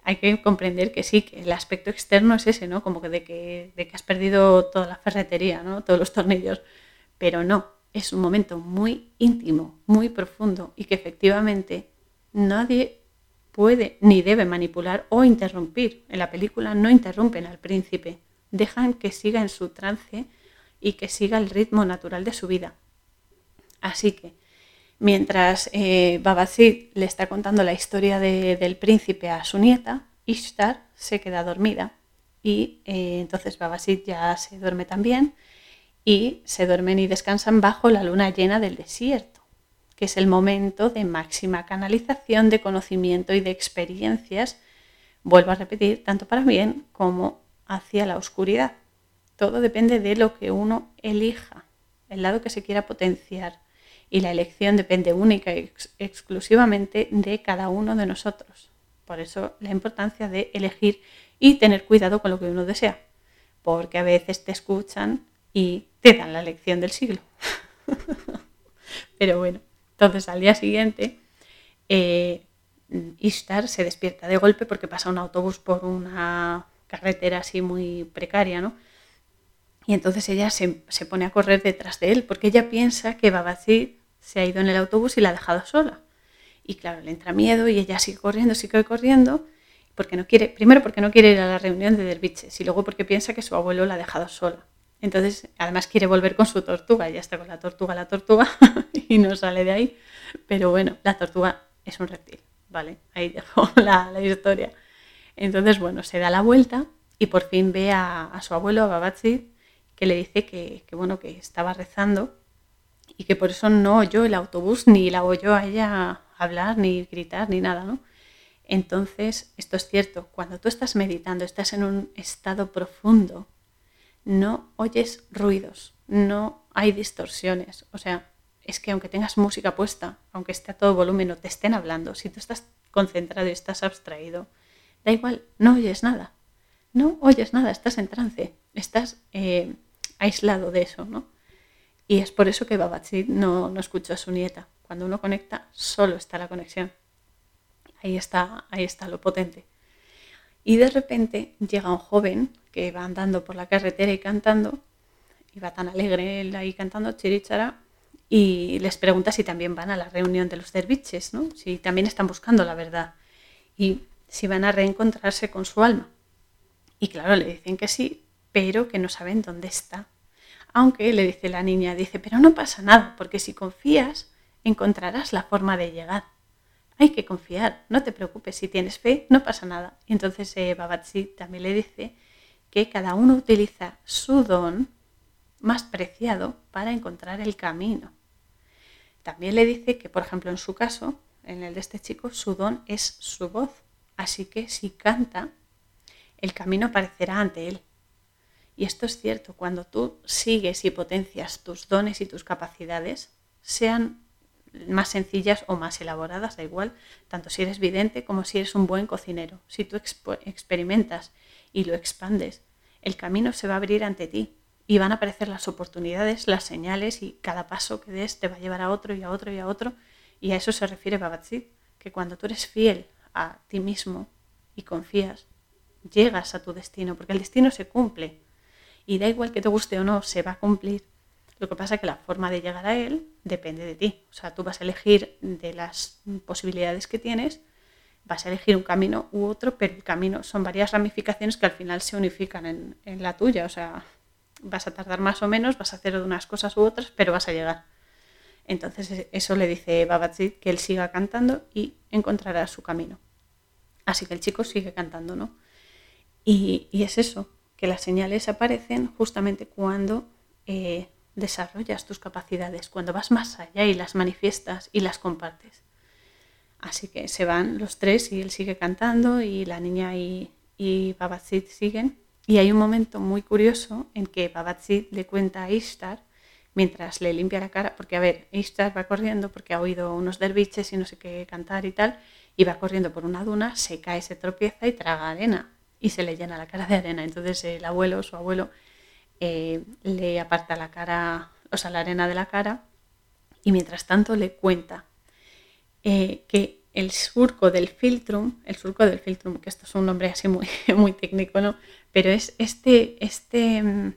[SPEAKER 1] hay que comprender que sí, que el aspecto externo es ese, ¿no? Como que de que, de que has perdido toda la ferretería, ¿no? Todos los tornillos. Pero no, es un momento muy íntimo, muy profundo y que efectivamente nadie puede ni debe manipular o interrumpir. En la película no interrumpen al príncipe, dejan que siga en su trance y que siga el ritmo natural de su vida. Así que mientras eh, le está contando la historia del príncipe a su nieta, Ishtar se queda dormida y eh, entonces Babasit ya se duerme también y se duermen y descansan bajo la luna llena del desierto, que es el momento de máxima canalización de conocimiento y de experiencias, vuelvo a repetir, tanto para bien como hacia la oscuridad. Todo depende de lo que uno elija, el lado que se quiera potenciar y la elección depende única y exclusivamente de cada uno de nosotros. Por eso la importancia de elegir y tener cuidado con lo que uno desea, porque a veces te escuchan y te dan la lección del siglo. (laughs) Pero bueno, entonces al día siguiente eh, Ishtar se despierta de golpe porque pasa un autobús por una carretera así muy precaria, ¿no? Y entonces ella se, pone a correr detrás de él porque ella piensa que Babacid se ha ido en el autobús y la ha dejado sola. Y claro, le entra miedo y ella sigue corriendo, sigue corriendo, porque no quiere, primero porque no quiere ir a la reunión de derviches y luego porque piensa que su abuelo la ha dejado sola. Entonces, además quiere volver con su tortuga, ya está con la tortuga, la tortuga, (laughs) y no sale de ahí. Pero bueno, la tortuga es un reptil, ¿vale? Ahí dejo (laughs) la, historia. Entonces, bueno, se da la vuelta y por fin ve a, su abuelo, a Babatzi, que le dice que, que, bueno, que estaba rezando y que por eso no oyó el autobús ni la oyó a ella hablar, ni gritar, ni nada, ¿no? Entonces, esto es cierto, cuando tú estás meditando, estás en un estado profundo, no oyes ruidos, no hay distorsiones, o sea, es que aunque tengas música puesta, aunque esté a todo volumen o te estén hablando, si tú estás concentrado y estás abstraído, da igual, no oyes nada, no oyes nada, estás en trance, estás eh, aislado de eso, ¿no? Y es por eso que Babaji no, no escuchó a su nieta. Cuando uno conecta, solo está la conexión. Ahí está, ahí está lo potente. Y de repente llega un joven que va andando por la carretera y cantando, y va tan alegre él ahí cantando chirichara, y les pregunta si también van a la reunión de los derviches, ¿no? si también están buscando la verdad, y si van a reencontrarse con su alma. Y claro, le dicen que sí, pero que no saben dónde está. Aunque le dice la niña, dice, pero no pasa nada, porque si confías, encontrarás la forma de llegar. Hay que confiar, no te preocupes, si tienes fe, no pasa nada. Y entonces eh, Babatzi también le dice que cada uno utiliza su don más preciado para encontrar el camino. También le dice que, por ejemplo, en su caso, en el de este chico, su don es su voz. Así que si canta, el camino aparecerá ante él. Y esto es cierto, cuando tú sigues y potencias tus dones y tus capacidades, sean más sencillas o más elaboradas, da igual, tanto si eres vidente como si eres un buen cocinero. Si tú experimentas y lo expandes, el camino se va a abrir ante ti y van a aparecer las oportunidades, las señales y cada paso que des te va a llevar a otro y a otro y a otro. Y a eso se refiere Babatzi, que cuando tú eres fiel a ti mismo y confías, llegas a tu destino, porque el destino se cumple. Y da igual que te guste o no, se va a cumplir. Lo que pasa es que la forma de llegar a él depende de ti. O sea, tú vas a elegir de las posibilidades que tienes, vas a elegir un camino u otro, pero el camino son varias ramificaciones que al final se unifican en, la tuya. O sea, vas a tardar más o menos, vas a hacer unas cosas u otras, pero vas a llegar. Entonces e, eso le dice Babatzi, que él siga cantando y encontrará su camino. Así que el chico sigue cantando, ¿no? Y, es eso, que las señales aparecen justamente cuando eh, desarrollas tus capacidades, cuando vas más allá y las manifiestas y las compartes. Así que se van los tres y él sigue cantando y la niña y, y Babazid siguen. Y hay un momento muy curioso en que Babazid le cuenta a Ishtar mientras le limpia la cara, porque a ver, Ishtar va corriendo porque ha oído unos derviches y no sé qué cantar y tal, y va corriendo por una duna, se cae, se tropieza y traga arena y se le llena la cara de arena. Entonces el abuelo, su abuelo, eh, le aparta la cara, o sea, la arena de la cara, y mientras tanto le cuenta eh, que el surco del filtrum, el surco del filtrum, que esto es un nombre así muy, (laughs) muy técnico, ¿no? Pero es este, este mm,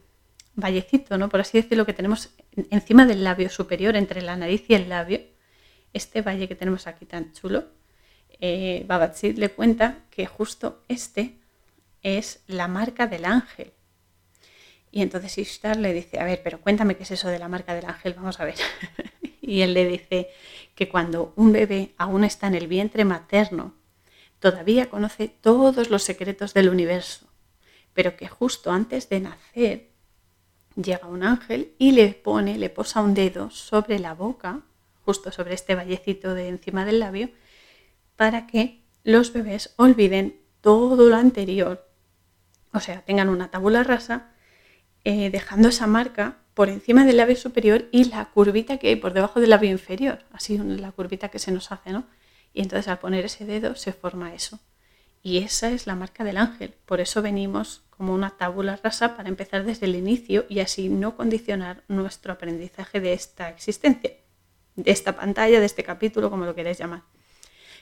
[SPEAKER 1] vallecito, ¿no? Por así decirlo, que tenemos encima del labio superior, entre la nariz y el labio, este valle que tenemos aquí tan chulo, eh, le cuenta que justo este es la marca del ángel. Y entonces Ishtar le dice, a ver, pero cuéntame qué es eso de la marca del ángel, vamos a ver. (laughs) y él le dice que cuando un bebé aún está en el vientre materno, todavía conoce todos los secretos del universo, pero que justo antes de nacer llega un ángel y le pone, le posa un dedo sobre la boca, justo sobre este vallecito de encima del labio, para que los bebés olviden todo lo anterior, o sea, tengan una tabula rasa, eh, dejando esa marca por encima del labio superior y la curvita que hay por debajo del labio inferior, así la curvita que se nos hace, ¿no? Y entonces al poner ese dedo se forma eso. Y esa es la marca del ángel. Por eso venimos como una tabula rasa para empezar desde el inicio y así no condicionar nuestro aprendizaje de esta existencia, de esta pantalla, de este capítulo, como lo queráis llamar.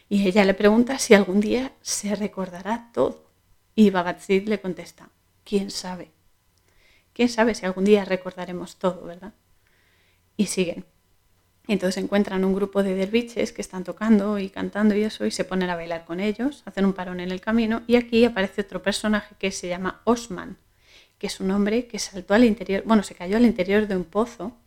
[SPEAKER 1] Y ella le pregunta si algún día se recordará todo. Y Bhagat le contesta, ¿quién sabe? ¿Quién sabe si algún día recordaremos todo, verdad? Y siguen. Entonces encuentran un grupo de derviches que están tocando y cantando y eso, y se ponen a bailar con ellos, hacen un parón en el camino, y aquí aparece otro personaje que se llama Osman, que es un hombre que saltó al interior, bueno, se cayó al interior de un pozo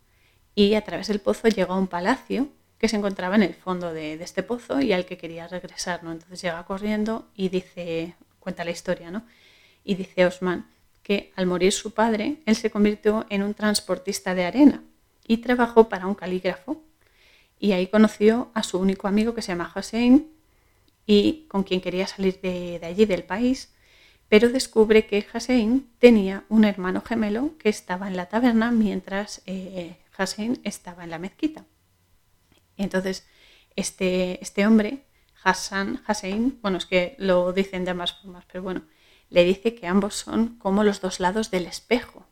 [SPEAKER 1] y a través del pozo llegó a un palacio que se encontraba en el fondo de, este pozo y al que quería regresar, ¿no? Entonces llega corriendo y dice, cuenta la historia, ¿no? Y dice Osman que al morir su padre, él se convirtió en un transportista de arena y trabajó para un calígrafo y ahí conoció a su único amigo que se llama Hussein y con quien quería salir de, allí, del país, pero descubre que Hussein tenía un hermano gemelo que estaba en la taberna mientras eh, estaba en la mezquita. Entonces, este, este hombre, Hassan, Hussein, bueno, es que lo dicen de ambas formas, pero bueno, le dice que ambos son como los dos lados del espejo.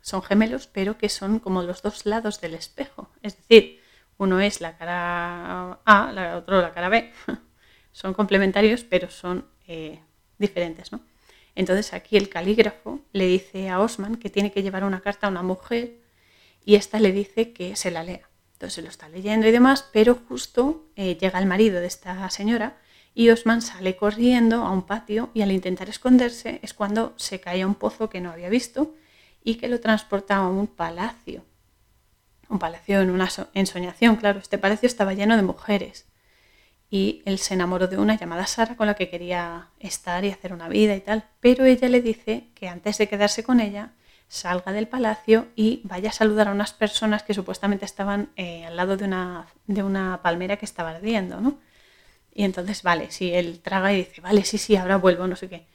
[SPEAKER 1] Son gemelos, pero que son como los dos lados del espejo. Es decir, uno es la cara A, la otro la cara B. (laughs) son complementarios, pero son eh, diferentes, ¿no? Entonces aquí el calígrafo le dice a Osman que tiene que llevar una carta a una mujer y esta le dice que se la lea. Entonces se lo está leyendo y demás, pero justo eh, llega el marido de esta señora y Osman sale corriendo a un patio y al intentar esconderse es cuando se cae a un pozo que no había visto y que lo transporta a un palacio un palacio en una ensoñación, claro, este palacio estaba lleno de mujeres y él se enamoró de una llamada Sara con la que quería estar y hacer una vida y tal, pero ella le dice que antes de quedarse con ella salga del palacio y vaya a saludar a unas personas que supuestamente estaban eh, al lado de una, de una palmera que estaba ardiendo, ¿no? Y entonces, vale, si él traga y dice, vale, sí, sí, ahora vuelvo, no sé qué.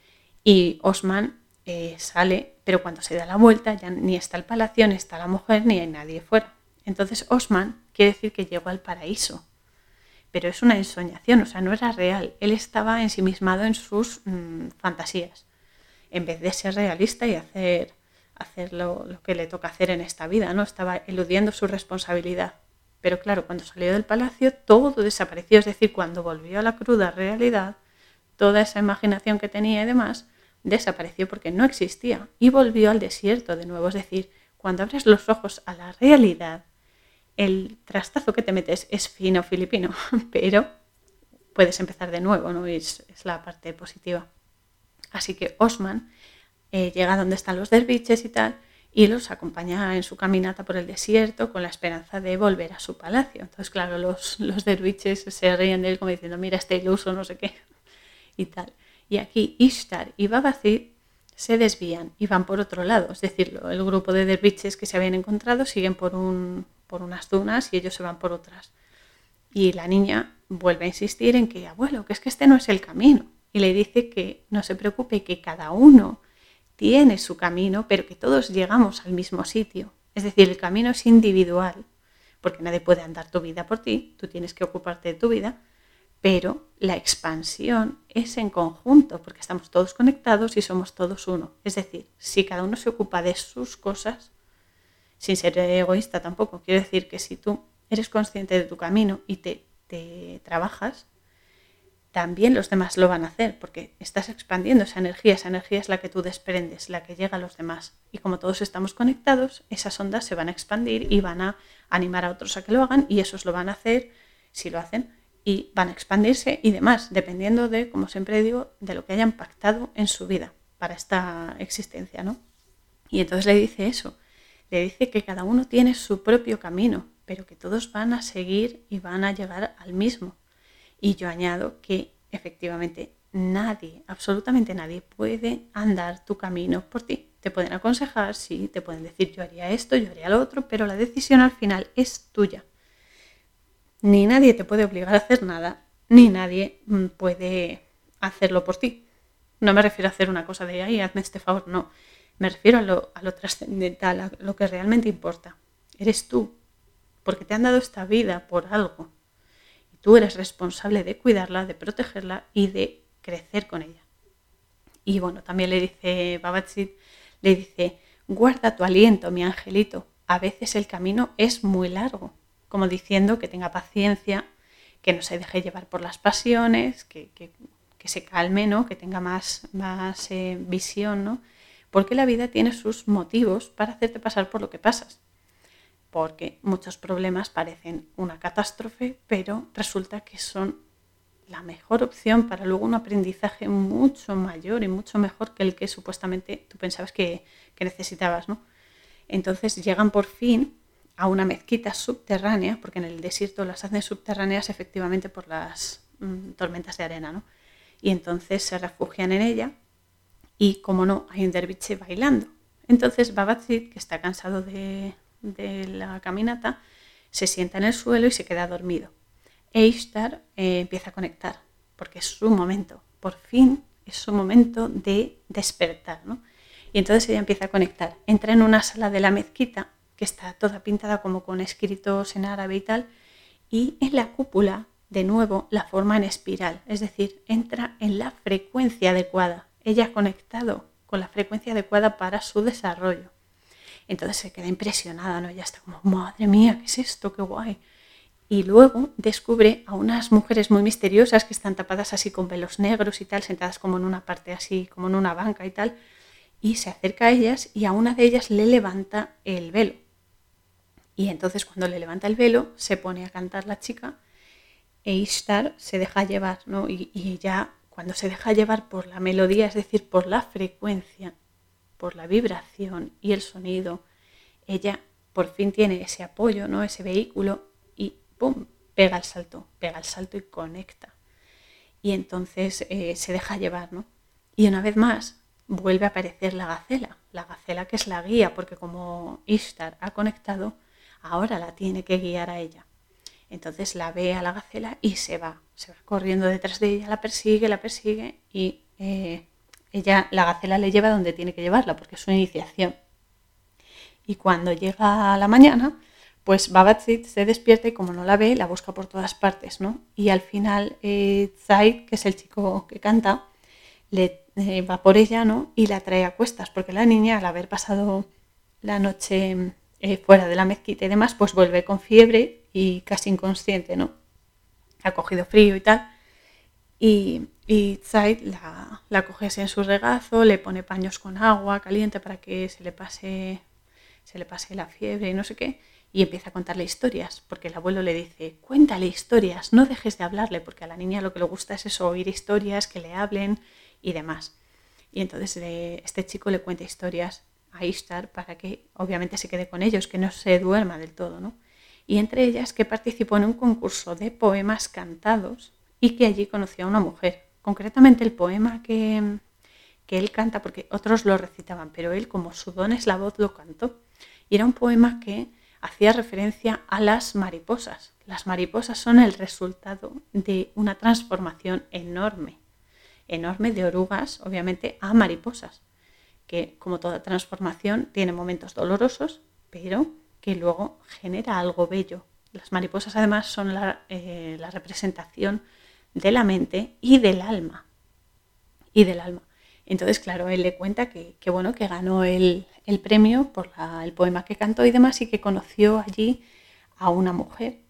[SPEAKER 1] Y Osman eh, sale, pero cuando se da la vuelta ya ni está el palacio, ni está la mujer, ni hay nadie fuera. Entonces Osman quiere decir que llegó al paraíso, pero es una ensoñación, o sea, no era real. Él estaba ensimismado en sus mm, fantasías, en vez de ser realista y hacer, hacer lo, lo, que le toca hacer en esta vida, ¿no? Estaba eludiendo su responsabilidad. Pero claro, cuando salió del palacio todo desapareció, es decir, cuando volvió a la cruda realidad, toda esa imaginación que tenía y demás desapareció porque no existía y volvió al desierto de nuevo, es decir, cuando abres los ojos a la realidad, el trastazo que te metes es fino filipino, (laughs) pero puedes empezar de nuevo, ¿no? Es, es la parte positiva. Así que Osman eh, llega donde están los derviches y tal, y los acompaña en su caminata por el desierto con la esperanza de volver a su palacio. Entonces, claro, los, los derviches se ríen de él como diciendo, mira este iluso, no sé qué, y tal. Y aquí Ishtar y Babacid se desvían y van por otro lado. Es decir, el grupo de derviches que se habían encontrado siguen por, un, por unas dunas y ellos se van por otras. Y la niña vuelve a insistir en que, abuelo, que es que este no es el camino. Y le dice que no se preocupe, que cada uno tiene su camino, pero que todos llegamos al mismo sitio. Es decir, el camino es individual, porque nadie puede andar tu vida por ti, tú tienes que ocuparte de tu vida, pero la expansión es en conjunto, porque estamos todos conectados y somos todos uno. Es decir, si cada uno se ocupa de sus cosas, sin ser egoísta tampoco, quiero decir que si tú eres consciente de tu camino y te, trabajas, también los demás lo van a hacer, porque estás expandiendo esa energía, esa energía es la que tú desprendes, la que llega a los demás. Y como todos estamos conectados, esas ondas se van a expandir y van a animar a otros a que lo hagan y esos lo van a hacer si lo hacen y van a expandirse y demás, dependiendo de, como siempre digo, de lo que hayan pactado en su vida para esta existencia, ¿no? Y entonces le dice eso, le dice que cada uno tiene su propio camino, pero que todos van a seguir y van a llegar al mismo. Y yo añado que efectivamente nadie, absolutamente nadie puede andar tu camino por ti. Te pueden aconsejar, sí, te pueden decir yo haría esto, yo haría lo otro, pero la decisión al final es tuya. Ni nadie te puede obligar a hacer nada, ni nadie mm, puede hacerlo por ti. No me refiero a hacer una cosa de ahí, hazme este favor, no. Me refiero a lo, a lo trascendental, a lo que realmente importa. Eres tú, porque te han dado esta vida por algo Tú eres responsable de cuidarla, de protegerla y de crecer con ella. Y bueno, también le dice Babachit, le dice, guarda tu aliento, mi angelito. A veces el camino es muy largo, como diciendo que tenga paciencia, que no se deje llevar por las pasiones, que, se calme, ¿no? que tenga más, más eh, visión, ¿no? porque la vida tiene sus motivos para hacerte pasar por lo que pasas porque muchos problemas parecen una catástrofe, pero resulta que son la mejor opción para luego un aprendizaje mucho mayor y mucho mejor que el que supuestamente tú pensabas que, necesitabas. ¿no? Entonces llegan por fin a una mezquita subterránea, porque en el desierto las hacen subterráneas efectivamente por las mm, tormentas de arena, ¿no? Y entonces se refugian en ella y, como no, hay un derviche bailando. Entonces Babachit, que está cansado de, de la caminata, se sienta en el suelo y se queda dormido. E Ishtar eh, empieza a conectar, porque es su momento, por fin es su momento de despertar. ¿no? Y entonces ella empieza a conectar. Entra en una sala de la mezquita, que está toda pintada como con escritos en árabe y tal, y en la cúpula, de nuevo, la forma en espiral, es decir, entra en la frecuencia adecuada. Ella ha conectado con la frecuencia adecuada para su desarrollo. Entonces se queda impresionada, ¿no? Ella está como, madre mía, ¿qué es esto? ¡Qué guay! Y luego descubre a unas mujeres muy misteriosas que están tapadas así con velos negros y tal, sentadas como en una parte así, como en una banca y tal. Y se acerca a ellas y a una de ellas le levanta el velo. Y entonces cuando le levanta el velo se pone a cantar la chica e Ishtar se deja llevar, ¿no? Y, y ella cuando se deja llevar por la melodía, es decir, por la frecuencia por la vibración y el sonido, ella por fin tiene ese apoyo, ¿no? ese vehículo y pega el salto, pega el salto y conecta. Y entonces eh, se deja llevar, ¿no? Y una vez más vuelve a aparecer la gacela, la gacela que es la guía, porque como Ishtar ha conectado, ahora la tiene que guiar a ella. Entonces la ve a la gacela y se va, se va corriendo detrás de ella, la persigue, la persigue y eh, ella, la gacela le lleva donde tiene que llevarla, porque es su iniciación. Y cuando llega a la mañana, pues Babatsit se despierta y como no la ve, la busca por todas partes, ¿no? Y al final eh, Zaid, que es el chico que canta, le eh, va por ella, ¿no? Y la trae a cuestas, porque la niña, al haber pasado la noche eh, fuera de la mezquita y demás, pues vuelve con fiebre y casi inconsciente, ¿no? Ha cogido frío y tal. Y, y Zaid la, coge así en su regazo, le pone paños con agua caliente para que se le pase, se le pase la fiebre y no sé qué, y empieza a contarle historias, porque el abuelo le dice, cuéntale historias, no dejes de hablarle, porque a la niña lo que le gusta es eso, oír historias, que le hablen y demás. Y entonces este chico le cuenta historias a Ishtar para que obviamente se quede con ellos, que no se duerma del todo, ¿no? Y entre ellas que participó en un concurso de poemas cantados y que allí conoció a una mujer. Concretamente el poema que, que él canta, porque otros lo recitaban, pero él como su don es la voz lo cantó. Y era un poema que hacía referencia a las mariposas. Las mariposas son el resultado de una transformación enorme, enorme de orugas, obviamente, a mariposas, que como toda transformación tiene momentos dolorosos, pero que luego genera algo bello. Las mariposas además son la, eh, la representación de la mente y del alma. Y del alma. Entonces, claro, él le cuenta que, bueno, que ganó el, premio por el poema que cantó y demás y que conoció allí a una mujer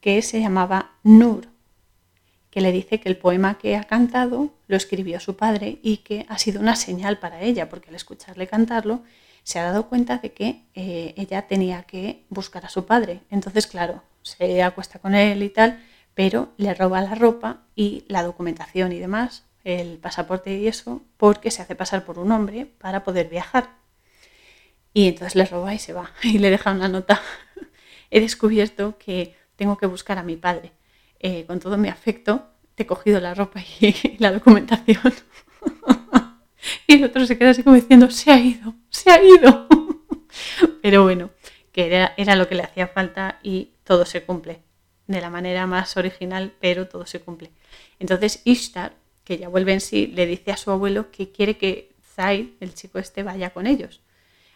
[SPEAKER 1] que se llamaba Nur, que le dice que el poema que ha cantado lo escribió su padre y que ha sido una señal para ella, porque al escucharle cantarlo se ha dado cuenta de que eh, ella tenía que buscar a su padre. Entonces, claro, se acuesta con él y tal, pero le roba la ropa y la documentación y demás, el pasaporte y eso, porque se hace pasar por un hombre para poder viajar. Y entonces le roba y se va (laughs) y le deja una nota. He descubierto que tengo que buscar a mi padre. Eh, con todo mi afecto, te he cogido la ropa y (laughs) la documentación. (laughs) y el otro se queda así como diciendo, se ha ido, se ha ido. Pero bueno, que era, era lo que le hacía falta y todo se cumple. De la manera más original, pero todo se cumple. Entonces Ishtar, que ya vuelve en sí, le dice a su abuelo que quiere que Zaid, el chico este, vaya con ellos,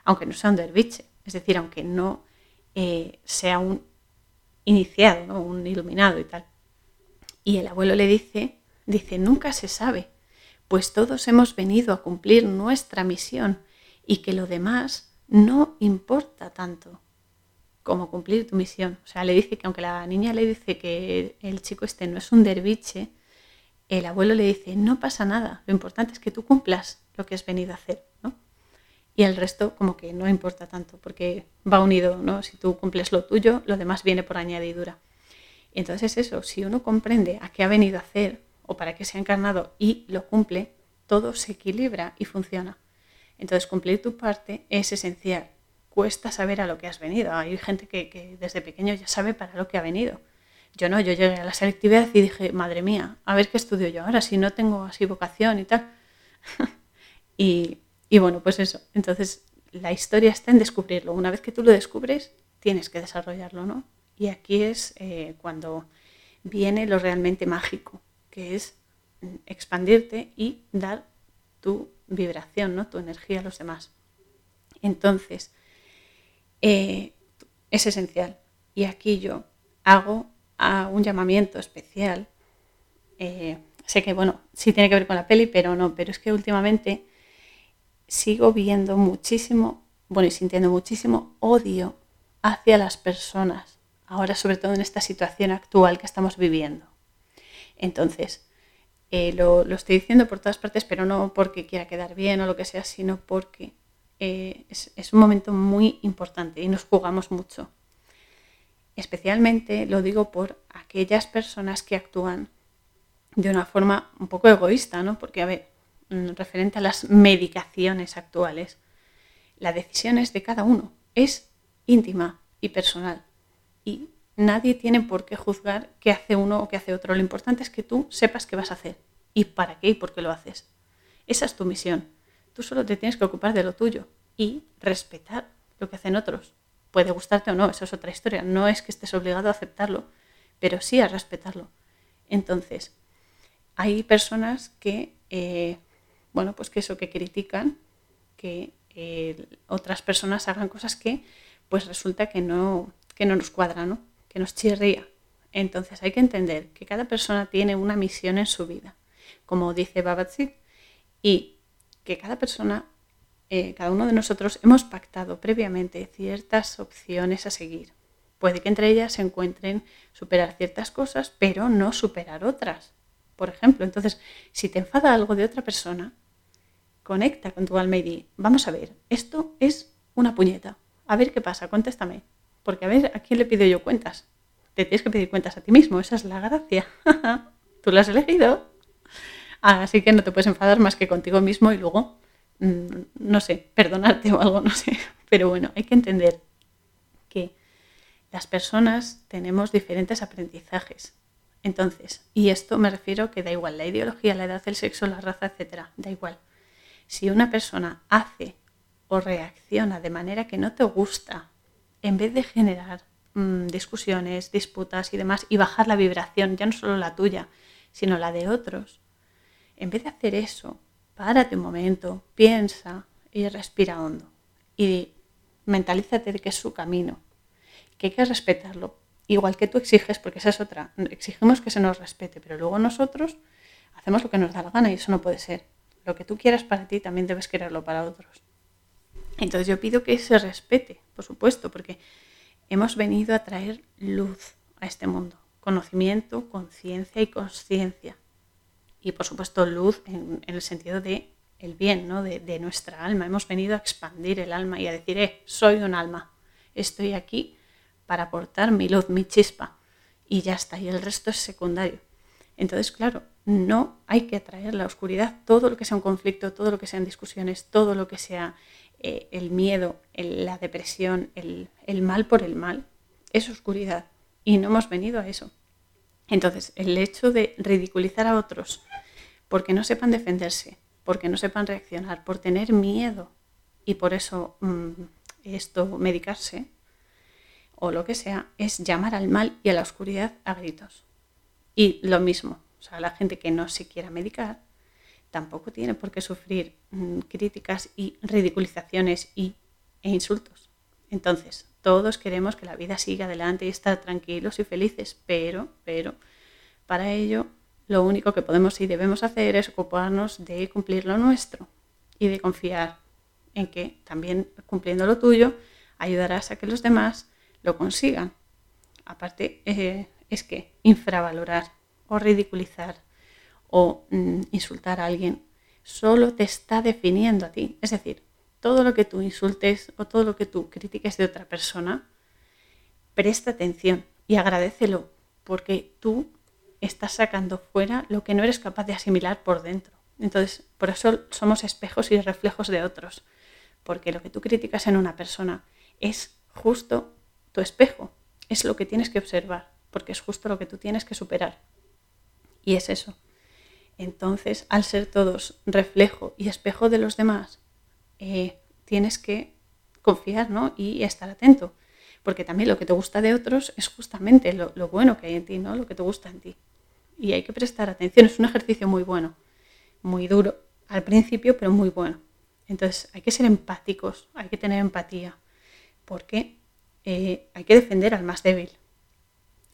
[SPEAKER 1] aunque no sea un derviche, es decir, aunque no eh, sea un iniciado, un iluminado y tal. Y el abuelo le dice, dice, nunca se sabe, pues todos hemos venido a cumplir nuestra misión y que lo demás no importa tanto como cumplir tu misión. O sea, le dice que aunque la niña le dice que el chico este no es un derviche, el abuelo le dice, no pasa nada, lo importante es que tú cumplas lo que has venido a hacer, ¿no? Y el resto como que no importa tanto, porque va unido, ¿no? Si tú cumples lo tuyo, lo demás viene por añadidura. Entonces eso, si uno comprende a qué ha venido a hacer o para qué se ha encarnado y lo cumple, todo se equilibra y funciona. Entonces cumplir tu parte es esencial. Cuesta saber a lo que has venido. Hay gente que, desde pequeño ya sabe para lo que ha venido. Yo no, yo llegué a la selectividad y dije, madre mía, a ver qué estudio yo ahora, si no tengo así vocación y tal. (laughs) y, bueno, pues eso. Entonces la historia está en descubrirlo. Una vez que tú lo descubres, tienes que desarrollarlo, ¿no? Y aquí es eh, cuando viene lo realmente mágico, que es expandirte y dar tu vibración, ¿no? tu energía a los demás. Entonces, eh, es esencial. Y aquí yo hago un llamamiento especial. Eh, sé que, bueno, sí tiene que ver con la peli, pero no, pero es que últimamente sigo viendo muchísimo, bueno, y sintiendo muchísimo odio hacia las personas, ahora sobre todo en esta situación actual que estamos viviendo. Entonces, eh, lo, estoy diciendo por todas partes, pero no porque quiera quedar bien o lo que sea, sino porque eh, es, un momento muy importante y nos jugamos mucho. Especialmente lo digo por aquellas personas que actúan de una forma un poco egoísta, ¿no? Porque, a ver, mm, referente a las medicaciones actuales, la decisión es de cada uno, es íntima y personal. Y Nadie tiene por qué juzgar qué hace uno o qué hace otro. Lo importante es que tú sepas qué vas a hacer y para qué y por qué lo haces. Esa es tu misión. Tú solo te tienes que ocupar de lo tuyo y respetar lo que hacen otros. Puede gustarte o no, eso es otra historia. No es que estés obligado a aceptarlo, pero sí a respetarlo. Entonces, hay personas que, eh, bueno, pues que eso, que critican que eh, otras personas hagan cosas que, pues resulta que no, que no nos cuadran, ¿no? que nos chirría. Entonces hay que entender que cada persona tiene una misión en su vida, como dice Babazi, y que cada persona, eh, cada uno de nosotros hemos pactado previamente ciertas opciones a seguir. Puede que entre ellas se encuentren superar ciertas cosas, pero no superar otras. Por ejemplo, entonces, si te enfada algo de otra persona, conecta con tu alma y vamos a ver, esto es una puñeta. A ver qué pasa, contéstame. Porque a ver, ¿a quién le pido yo cuentas? Te tienes que pedir cuentas a ti mismo, esa es la gracia. (laughs) Tú lo has elegido. Así que no te puedes enfadar más que contigo mismo y luego, mm, no sé, perdonarte (laughs) o algo, no sé. Pero bueno, hay que entender que las personas tenemos diferentes aprendizajes. Entonces, y esto me refiero que da igual la ideología, la edad, el sexo, la raza, etcétera, da igual. Si una persona hace o reacciona de manera que no te gusta en vez de generar mm, discusiones, disputas y demás, y bajar la vibración, ya no solo la tuya, sino la de otros, en vez de hacer eso, párate un momento, piensa y respira hondo. Y mentalízate de que es su camino, que hay que respetarlo. Igual que tú exiges, porque esa es otra, exigimos que se nos respete, pero luego nosotros hacemos lo que nos da la gana y eso no puede ser. Lo que tú quieras para ti también debes quererlo para otros. Entonces yo pido que se respete, por supuesto, porque hemos venido a traer luz a este mundo. conocimiento, conciencia y conciencia. Y por supuesto luz en, el sentido de el bien, ¿no? De, nuestra alma. Hemos venido a expandir el alma y a decir, eh, soy un alma, estoy aquí para aportar mi luz, mi chispa. Y ya está, y el resto es secundario. Entonces, claro, no hay que atraer la oscuridad, todo lo que sea un conflicto, todo lo que sean discusiones, todo lo que sea eh, el miedo, la depresión, el mal por el mal, es oscuridad. Y no hemos venido a eso. Entonces, el hecho de ridiculizar a otros porque no sepan defenderse, porque no sepan reaccionar, por tener miedo y por eso mm, esto medicarse o lo que sea, es llamar al mal y a la oscuridad a gritos. Y lo mismo, o sea, la gente que no se quiera medicar tampoco tiene por qué sufrir mm, críticas y ridiculizaciones y, e insultos. Entonces, todos queremos que la vida siga adelante y estar tranquilos y felices, pero, pero, para ello, lo único que podemos y debemos hacer es ocuparnos de cumplir lo nuestro y de confiar en que también cumpliendo lo tuyo ayudarás a que los demás lo consigan. Aparte, eh, es que infravalorar o ridiculizar o mm, insultar a alguien solo te está definiendo a ti. Es decir, todo lo que tú insultes o todo lo que tú critiques de otra persona, presta atención y agradecelo porque tú estás sacando fuera lo que no eres capaz de asimilar por dentro. Entonces, por eso somos espejos y reflejos de otros, porque lo que tú criticas en una persona es justo tu espejo, es lo que tienes que observar, porque es justo lo que tú tienes que superar. Y es eso. Entonces, al ser todos reflejo y espejo de los demás, eh, tienes que confiar ¿no? y estar atento. Porque también lo que te gusta de otros es justamente lo, bueno que hay en ti, ¿no? lo que te gusta en ti. Y hay que prestar atención. Es un ejercicio muy bueno, muy duro al principio, pero muy bueno. Entonces hay que ser empáticos, hay que tener empatía, porque eh, hay que defender al más débil.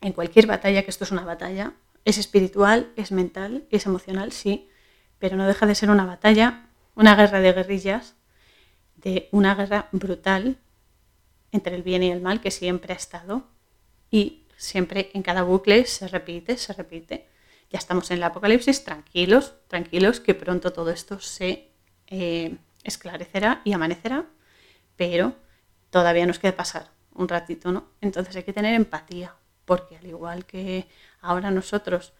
[SPEAKER 1] En cualquier batalla, que esto es una batalla, es espiritual, es mental, es emocional, sí, pero no deja de ser una batalla, una guerra de guerrillas, de una guerra brutal entre el bien y el mal que siempre ha estado y siempre en cada bucle se repite, se repite. Ya estamos en el apocalipsis, tranquilos, tranquilos, que pronto todo esto se eh, esclarecerá y amanecerá, pero todavía nos queda pasar un ratito, ¿no? Entonces hay que tener empatía, porque al igual que ahora nosotros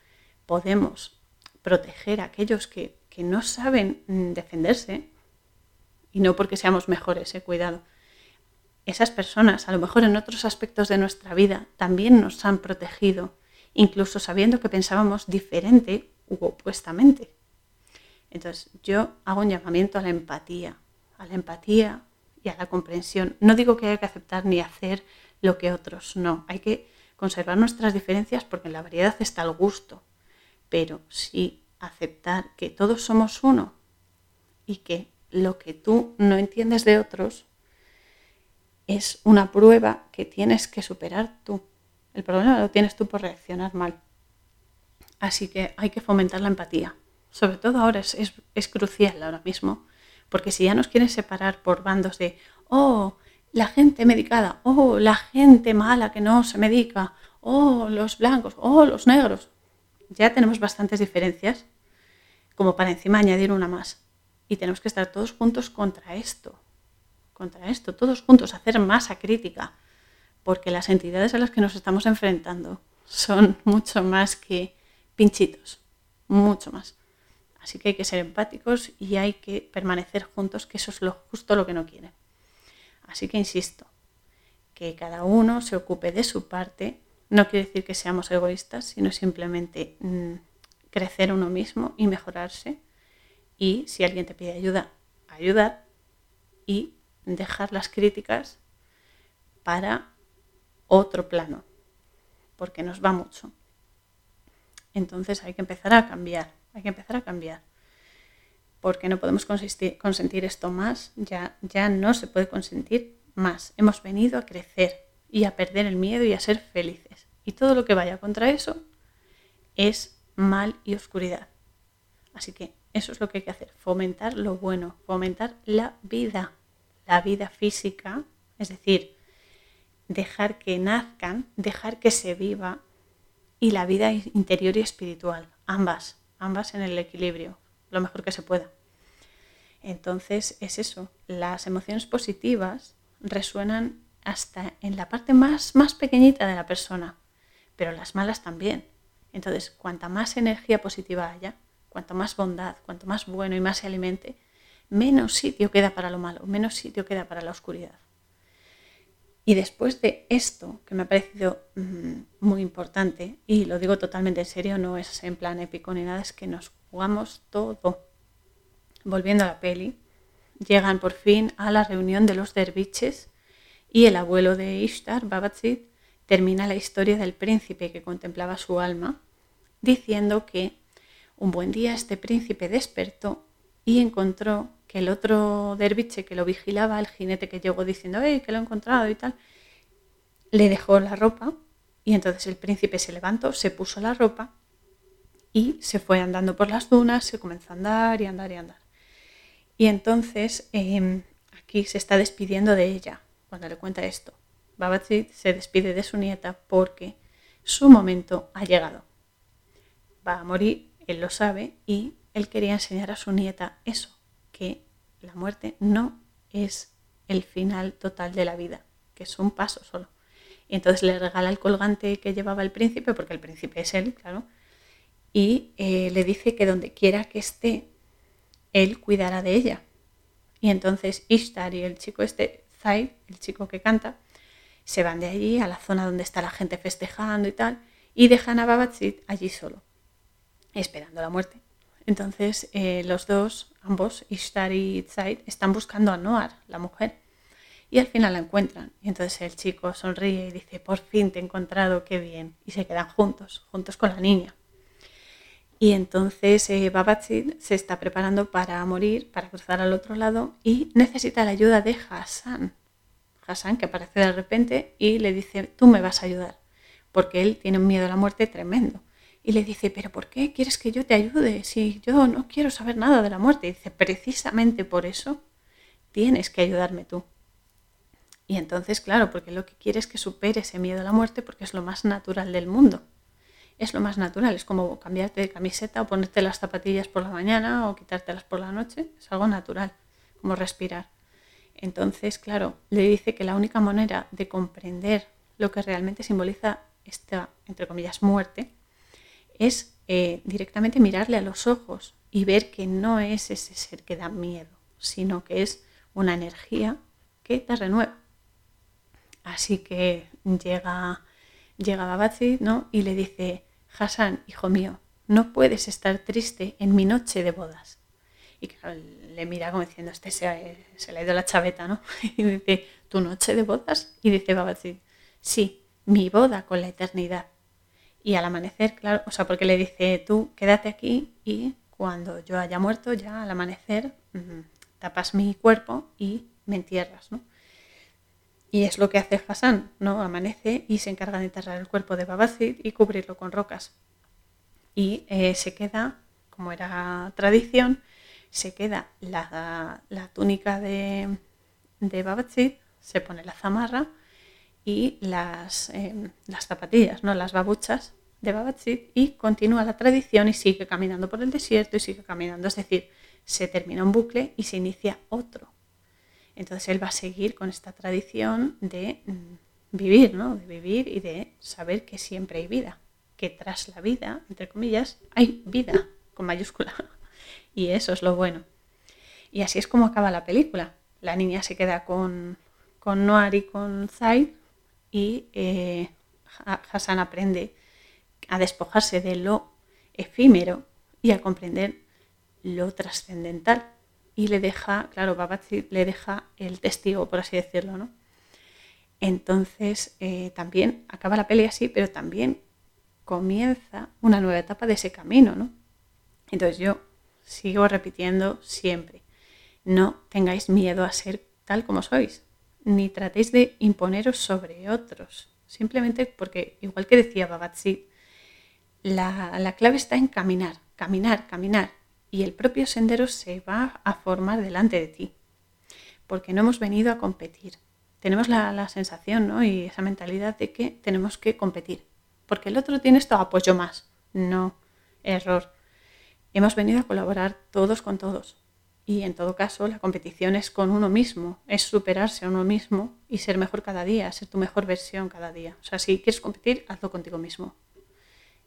[SPEAKER 1] podemos proteger a aquellos que, no saben mm, defenderse, y no porque seamos mejores, eh, cuidado. Esas personas, a lo mejor en otros aspectos de nuestra vida, también nos han protegido, incluso sabiendo que pensábamos diferente u opuestamente. Entonces, yo hago un llamamiento a la empatía, a la empatía y a la comprensión. No digo que haya que aceptar ni hacer lo que otros no, hay que conservar nuestras diferencias porque en la variedad está el gusto, pero sí aceptar que todos somos uno y que lo que tú no entiendes de otros es una prueba que tienes que superar tú. El problema lo tienes tú por reaccionar mal. Así que hay que fomentar la empatía. Sobre todo ahora es, es crucial ahora mismo, porque si ya nos quieren separar por bandos de, oh, la gente medicada, oh, la gente mala que no se medica, oh, los blancos, oh, los negros. Ya tenemos bastantes diferencias como para encima añadir una más. Y tenemos que estar todos juntos contra esto, contra esto, todos juntos, hacer masa crítica, porque las entidades a las que nos estamos enfrentando son mucho más que pinchitos, mucho más. Así que hay que ser empáticos y hay que permanecer juntos, que eso es justo lo que no quieren. Así que insisto, que cada uno se ocupe de su parte. No quiere decir que seamos egoístas, sino simplemente mm, crecer uno mismo y mejorarse. Y si alguien te pide ayuda, ayudar y dejar las críticas para otro plano, porque nos va mucho. Entonces hay que empezar a cambiar, hay que empezar a cambiar porque no podemos consentir esto más, ya, ya no se puede consentir más. Hemos venido a crecer y a perder el miedo y a ser felices. Y todo lo que vaya contra eso es mal y oscuridad. Así que eso es lo que hay que hacer, fomentar lo bueno, fomentar la vida, la vida física, es decir, dejar que nazcan, dejar que se viva y la vida interior y espiritual, ambas, ambas en el equilibrio, lo mejor que se pueda. Entonces es eso, las emociones positivas resuenan hasta en la parte más, más pequeñita de la persona, pero las malas también. Entonces, cuanta más energía positiva haya, cuanto más bondad, cuanto más bueno y más se alimente, menos sitio queda para lo malo, menos sitio queda para la oscuridad. Y después de esto, que me ha parecido mm, muy importante, y lo digo totalmente en serio, no es en plan épico ni nada, es que nos jugamos todo. Volviendo a la peli, llegan por fin a la reunión de los derviches y el abuelo de Ishtar, Babazid, termina la historia del príncipe que contemplaba su alma, diciendo que un buen día este príncipe despertó y encontró que el otro derviche que lo vigilaba, el jinete que llegó diciendo, ¡eh, que lo he encontrado y tal! Le dejó la ropa y entonces el príncipe se levantó, se puso la ropa y se fue andando por las dunas, se comenzó a andar y andar y andar. Y entonces em, aquí se está despidiendo de ella cuando le cuenta esto. Babachit se despide de su nieta porque su momento ha llegado. Va a morir, él lo sabe, y él quería enseñar a su nieta eso, que la muerte no es el final total de la vida, que es un paso solo. Y entonces le regala el colgante que llevaba el príncipe, porque el príncipe es él, claro, y eh, le dice que donde quiera que esté, él cuidará de ella. Y entonces Ishtar y el chico este, Zaid, el chico que canta, se van de allí a la zona donde está la gente festejando y tal, y dejan a Babachit allí solo, esperando la muerte. Entonces eh, los dos, ambos, Ishtar y Zaid, están buscando a Noar, la mujer, y al final la encuentran. Y entonces el chico sonríe y dice, por fin te he encontrado, qué bien. Y se quedan juntos, juntos con la niña. Y entonces eh, Babachid se está preparando para morir, para cruzar al otro lado, y necesita la ayuda de Hassan. Hassan, que aparece de repente y le dice, tú me vas a ayudar, porque él tiene un miedo a la muerte tremendo y le dice, pero ¿por qué quieres que yo te ayude si yo no quiero saber nada de la muerte? Y dice, precisamente por eso tienes que ayudarme tú. Y entonces, claro, porque lo que quiere es que supere ese miedo a la muerte porque es lo más natural del mundo. Es lo más natural, es como cambiarte de camiseta o ponerte las zapatillas por la mañana o quitártelas por la noche, es algo natural, como respirar. Entonces, claro, le dice que la única manera de comprender lo que realmente simboliza esta, entre comillas, muerte, es eh, directamente mirarle a los ojos y ver que no es ese ser que da miedo, sino que es una energía que te renueva. Así que llega, llega Babazi ¿no? y le dice, Hassan, hijo mío, no puedes estar triste en mi noche de bodas. Y le mira como diciendo, este se, se, le ha ido la chaveta, ¿no? (laughs) Y dice, ¿tu noche de bodas? Y dice Babazi, sí, mi boda con la eternidad. Y al amanecer, claro, o sea, porque le dice, tú quédate aquí y cuando yo haya muerto, ya al amanecer, tapas mi cuerpo y me entierras, ¿no? Y es lo que hace Hassan, ¿no? Amanece y se encarga de enterrar el cuerpo de Babacid y cubrirlo con rocas. Y eh, se queda, como era tradición, se queda la, túnica de, de Babacid, se pone la zamarra y las, em, las zapatillas, ¿no? las babuchas de Babachid y continúa la tradición y sigue caminando por el desierto y sigue caminando. Es decir, se termina un bucle y se inicia otro. Entonces él va a seguir con esta tradición de mm, vivir, ¿no? De vivir y de saber que siempre hay vida, que tras la vida, entre comillas, hay vida con mayúscula. (laughs) Y eso es lo bueno. Y así es como acaba la película. La niña se queda con, con Noir y con Zaid y eh, Hassan aprende a despojarse de lo efímero y a comprender lo trascendental. Y le deja, claro, Babazi le deja el testigo, por así decirlo, ¿no? Entonces eh, también acaba la peli así, pero también comienza una nueva etapa de ese camino, ¿no? Entonces yo sigo repitiendo siempre, no tengáis miedo a ser tal como sois, ni tratéis de imponeros sobre otros, simplemente porque, igual que decía Babazi, la, la clave está en caminar, caminar, caminar, y el propio sendero se va a formar delante de ti, porque no hemos venido a competir. Tenemos la, la sensación ¿no? y esa mentalidad de que tenemos que competir. porque el otro tiene esto, apoyo más. No, error. Hemos venido a colaborar todos con todos. Y en todo caso, la competición es con uno mismo, es superarse a uno mismo y ser mejor cada día, ser tu mejor versión cada día. O sea, si quieres competir, hazlo contigo mismo.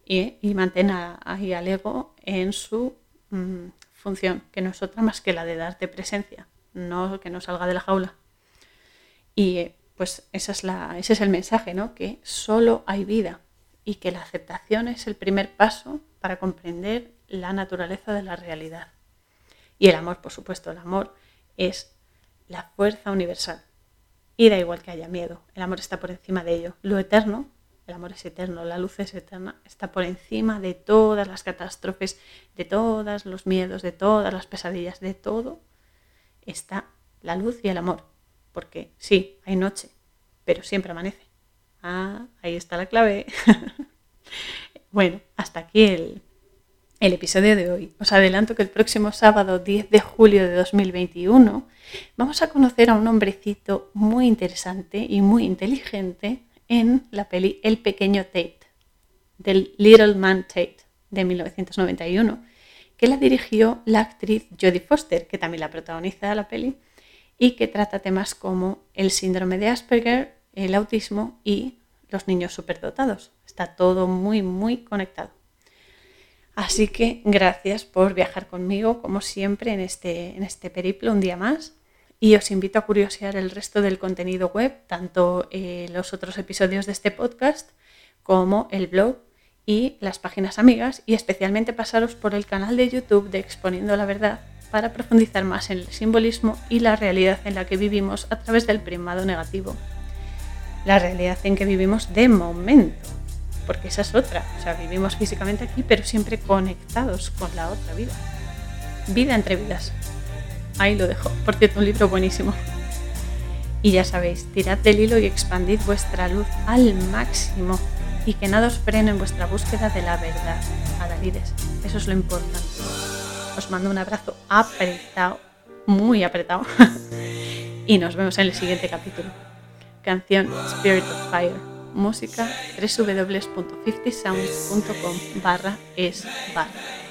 [SPEAKER 1] Y, y mantén ahí al ego en su mm, función, que no es otra más que la de darte presencia, no que no salga de la jaula. Y pues esa es la, ese es el mensaje, ¿no? Que solo hay vida y que la aceptación es el primer paso para comprender la naturaleza de la realidad. Y el amor, por supuesto, el amor es la fuerza universal. Y da igual que haya miedo, el amor está por encima de ello. Lo eterno, el amor es eterno, la luz es eterna, está por encima de todas las catástrofes, de todos los miedos, de todas las pesadillas, de todo. Está la luz y el amor. Porque sí, hay noche, pero siempre amanece. Ah, ahí está la clave. (laughs) bueno, hasta aquí el, el episodio de hoy. Os adelanto que el próximo sábado 10 de julio de 2021 vamos a conocer a un hombrecito muy interesante y muy inteligente en la peli El pequeño Tate, del Little Man Tate de 1991, que la dirigió la actriz Jodie Foster, que también la protagoniza la peli, y que trata temas como el síndrome de Asperger, el autismo y los niños superdotados. Está todo muy, muy conectado. Así que gracias por viajar conmigo, como siempre, en este, en este periplo un día más. Y os invito a curiosear el resto del contenido web, tanto eh, los otros episodios de este podcast como el blog y las páginas amigas, y especialmente pasaros por el canal de YouTube de Exponiendo la Verdad para profundizar más en el simbolismo y la realidad en la que vivimos a través del primado negativo. La realidad en que vivimos de momento porque esa es otra. O sea, vivimos físicamente aquí, pero siempre conectados con la otra vida. Vida entre vidas. Ahí lo dejo. Por cierto, un libro buenísimo. Y ya sabéis, tirad del hilo y expandid vuestra luz al máximo y que nada os frene en vuestra búsqueda de la verdad. Adalides, eso es lo importante. Os mando un abrazo apretado, muy apretado. (laughs) y nos vemos en el siguiente capítulo. Canción Spirit of Fire música www.50sounds.com barra es barra.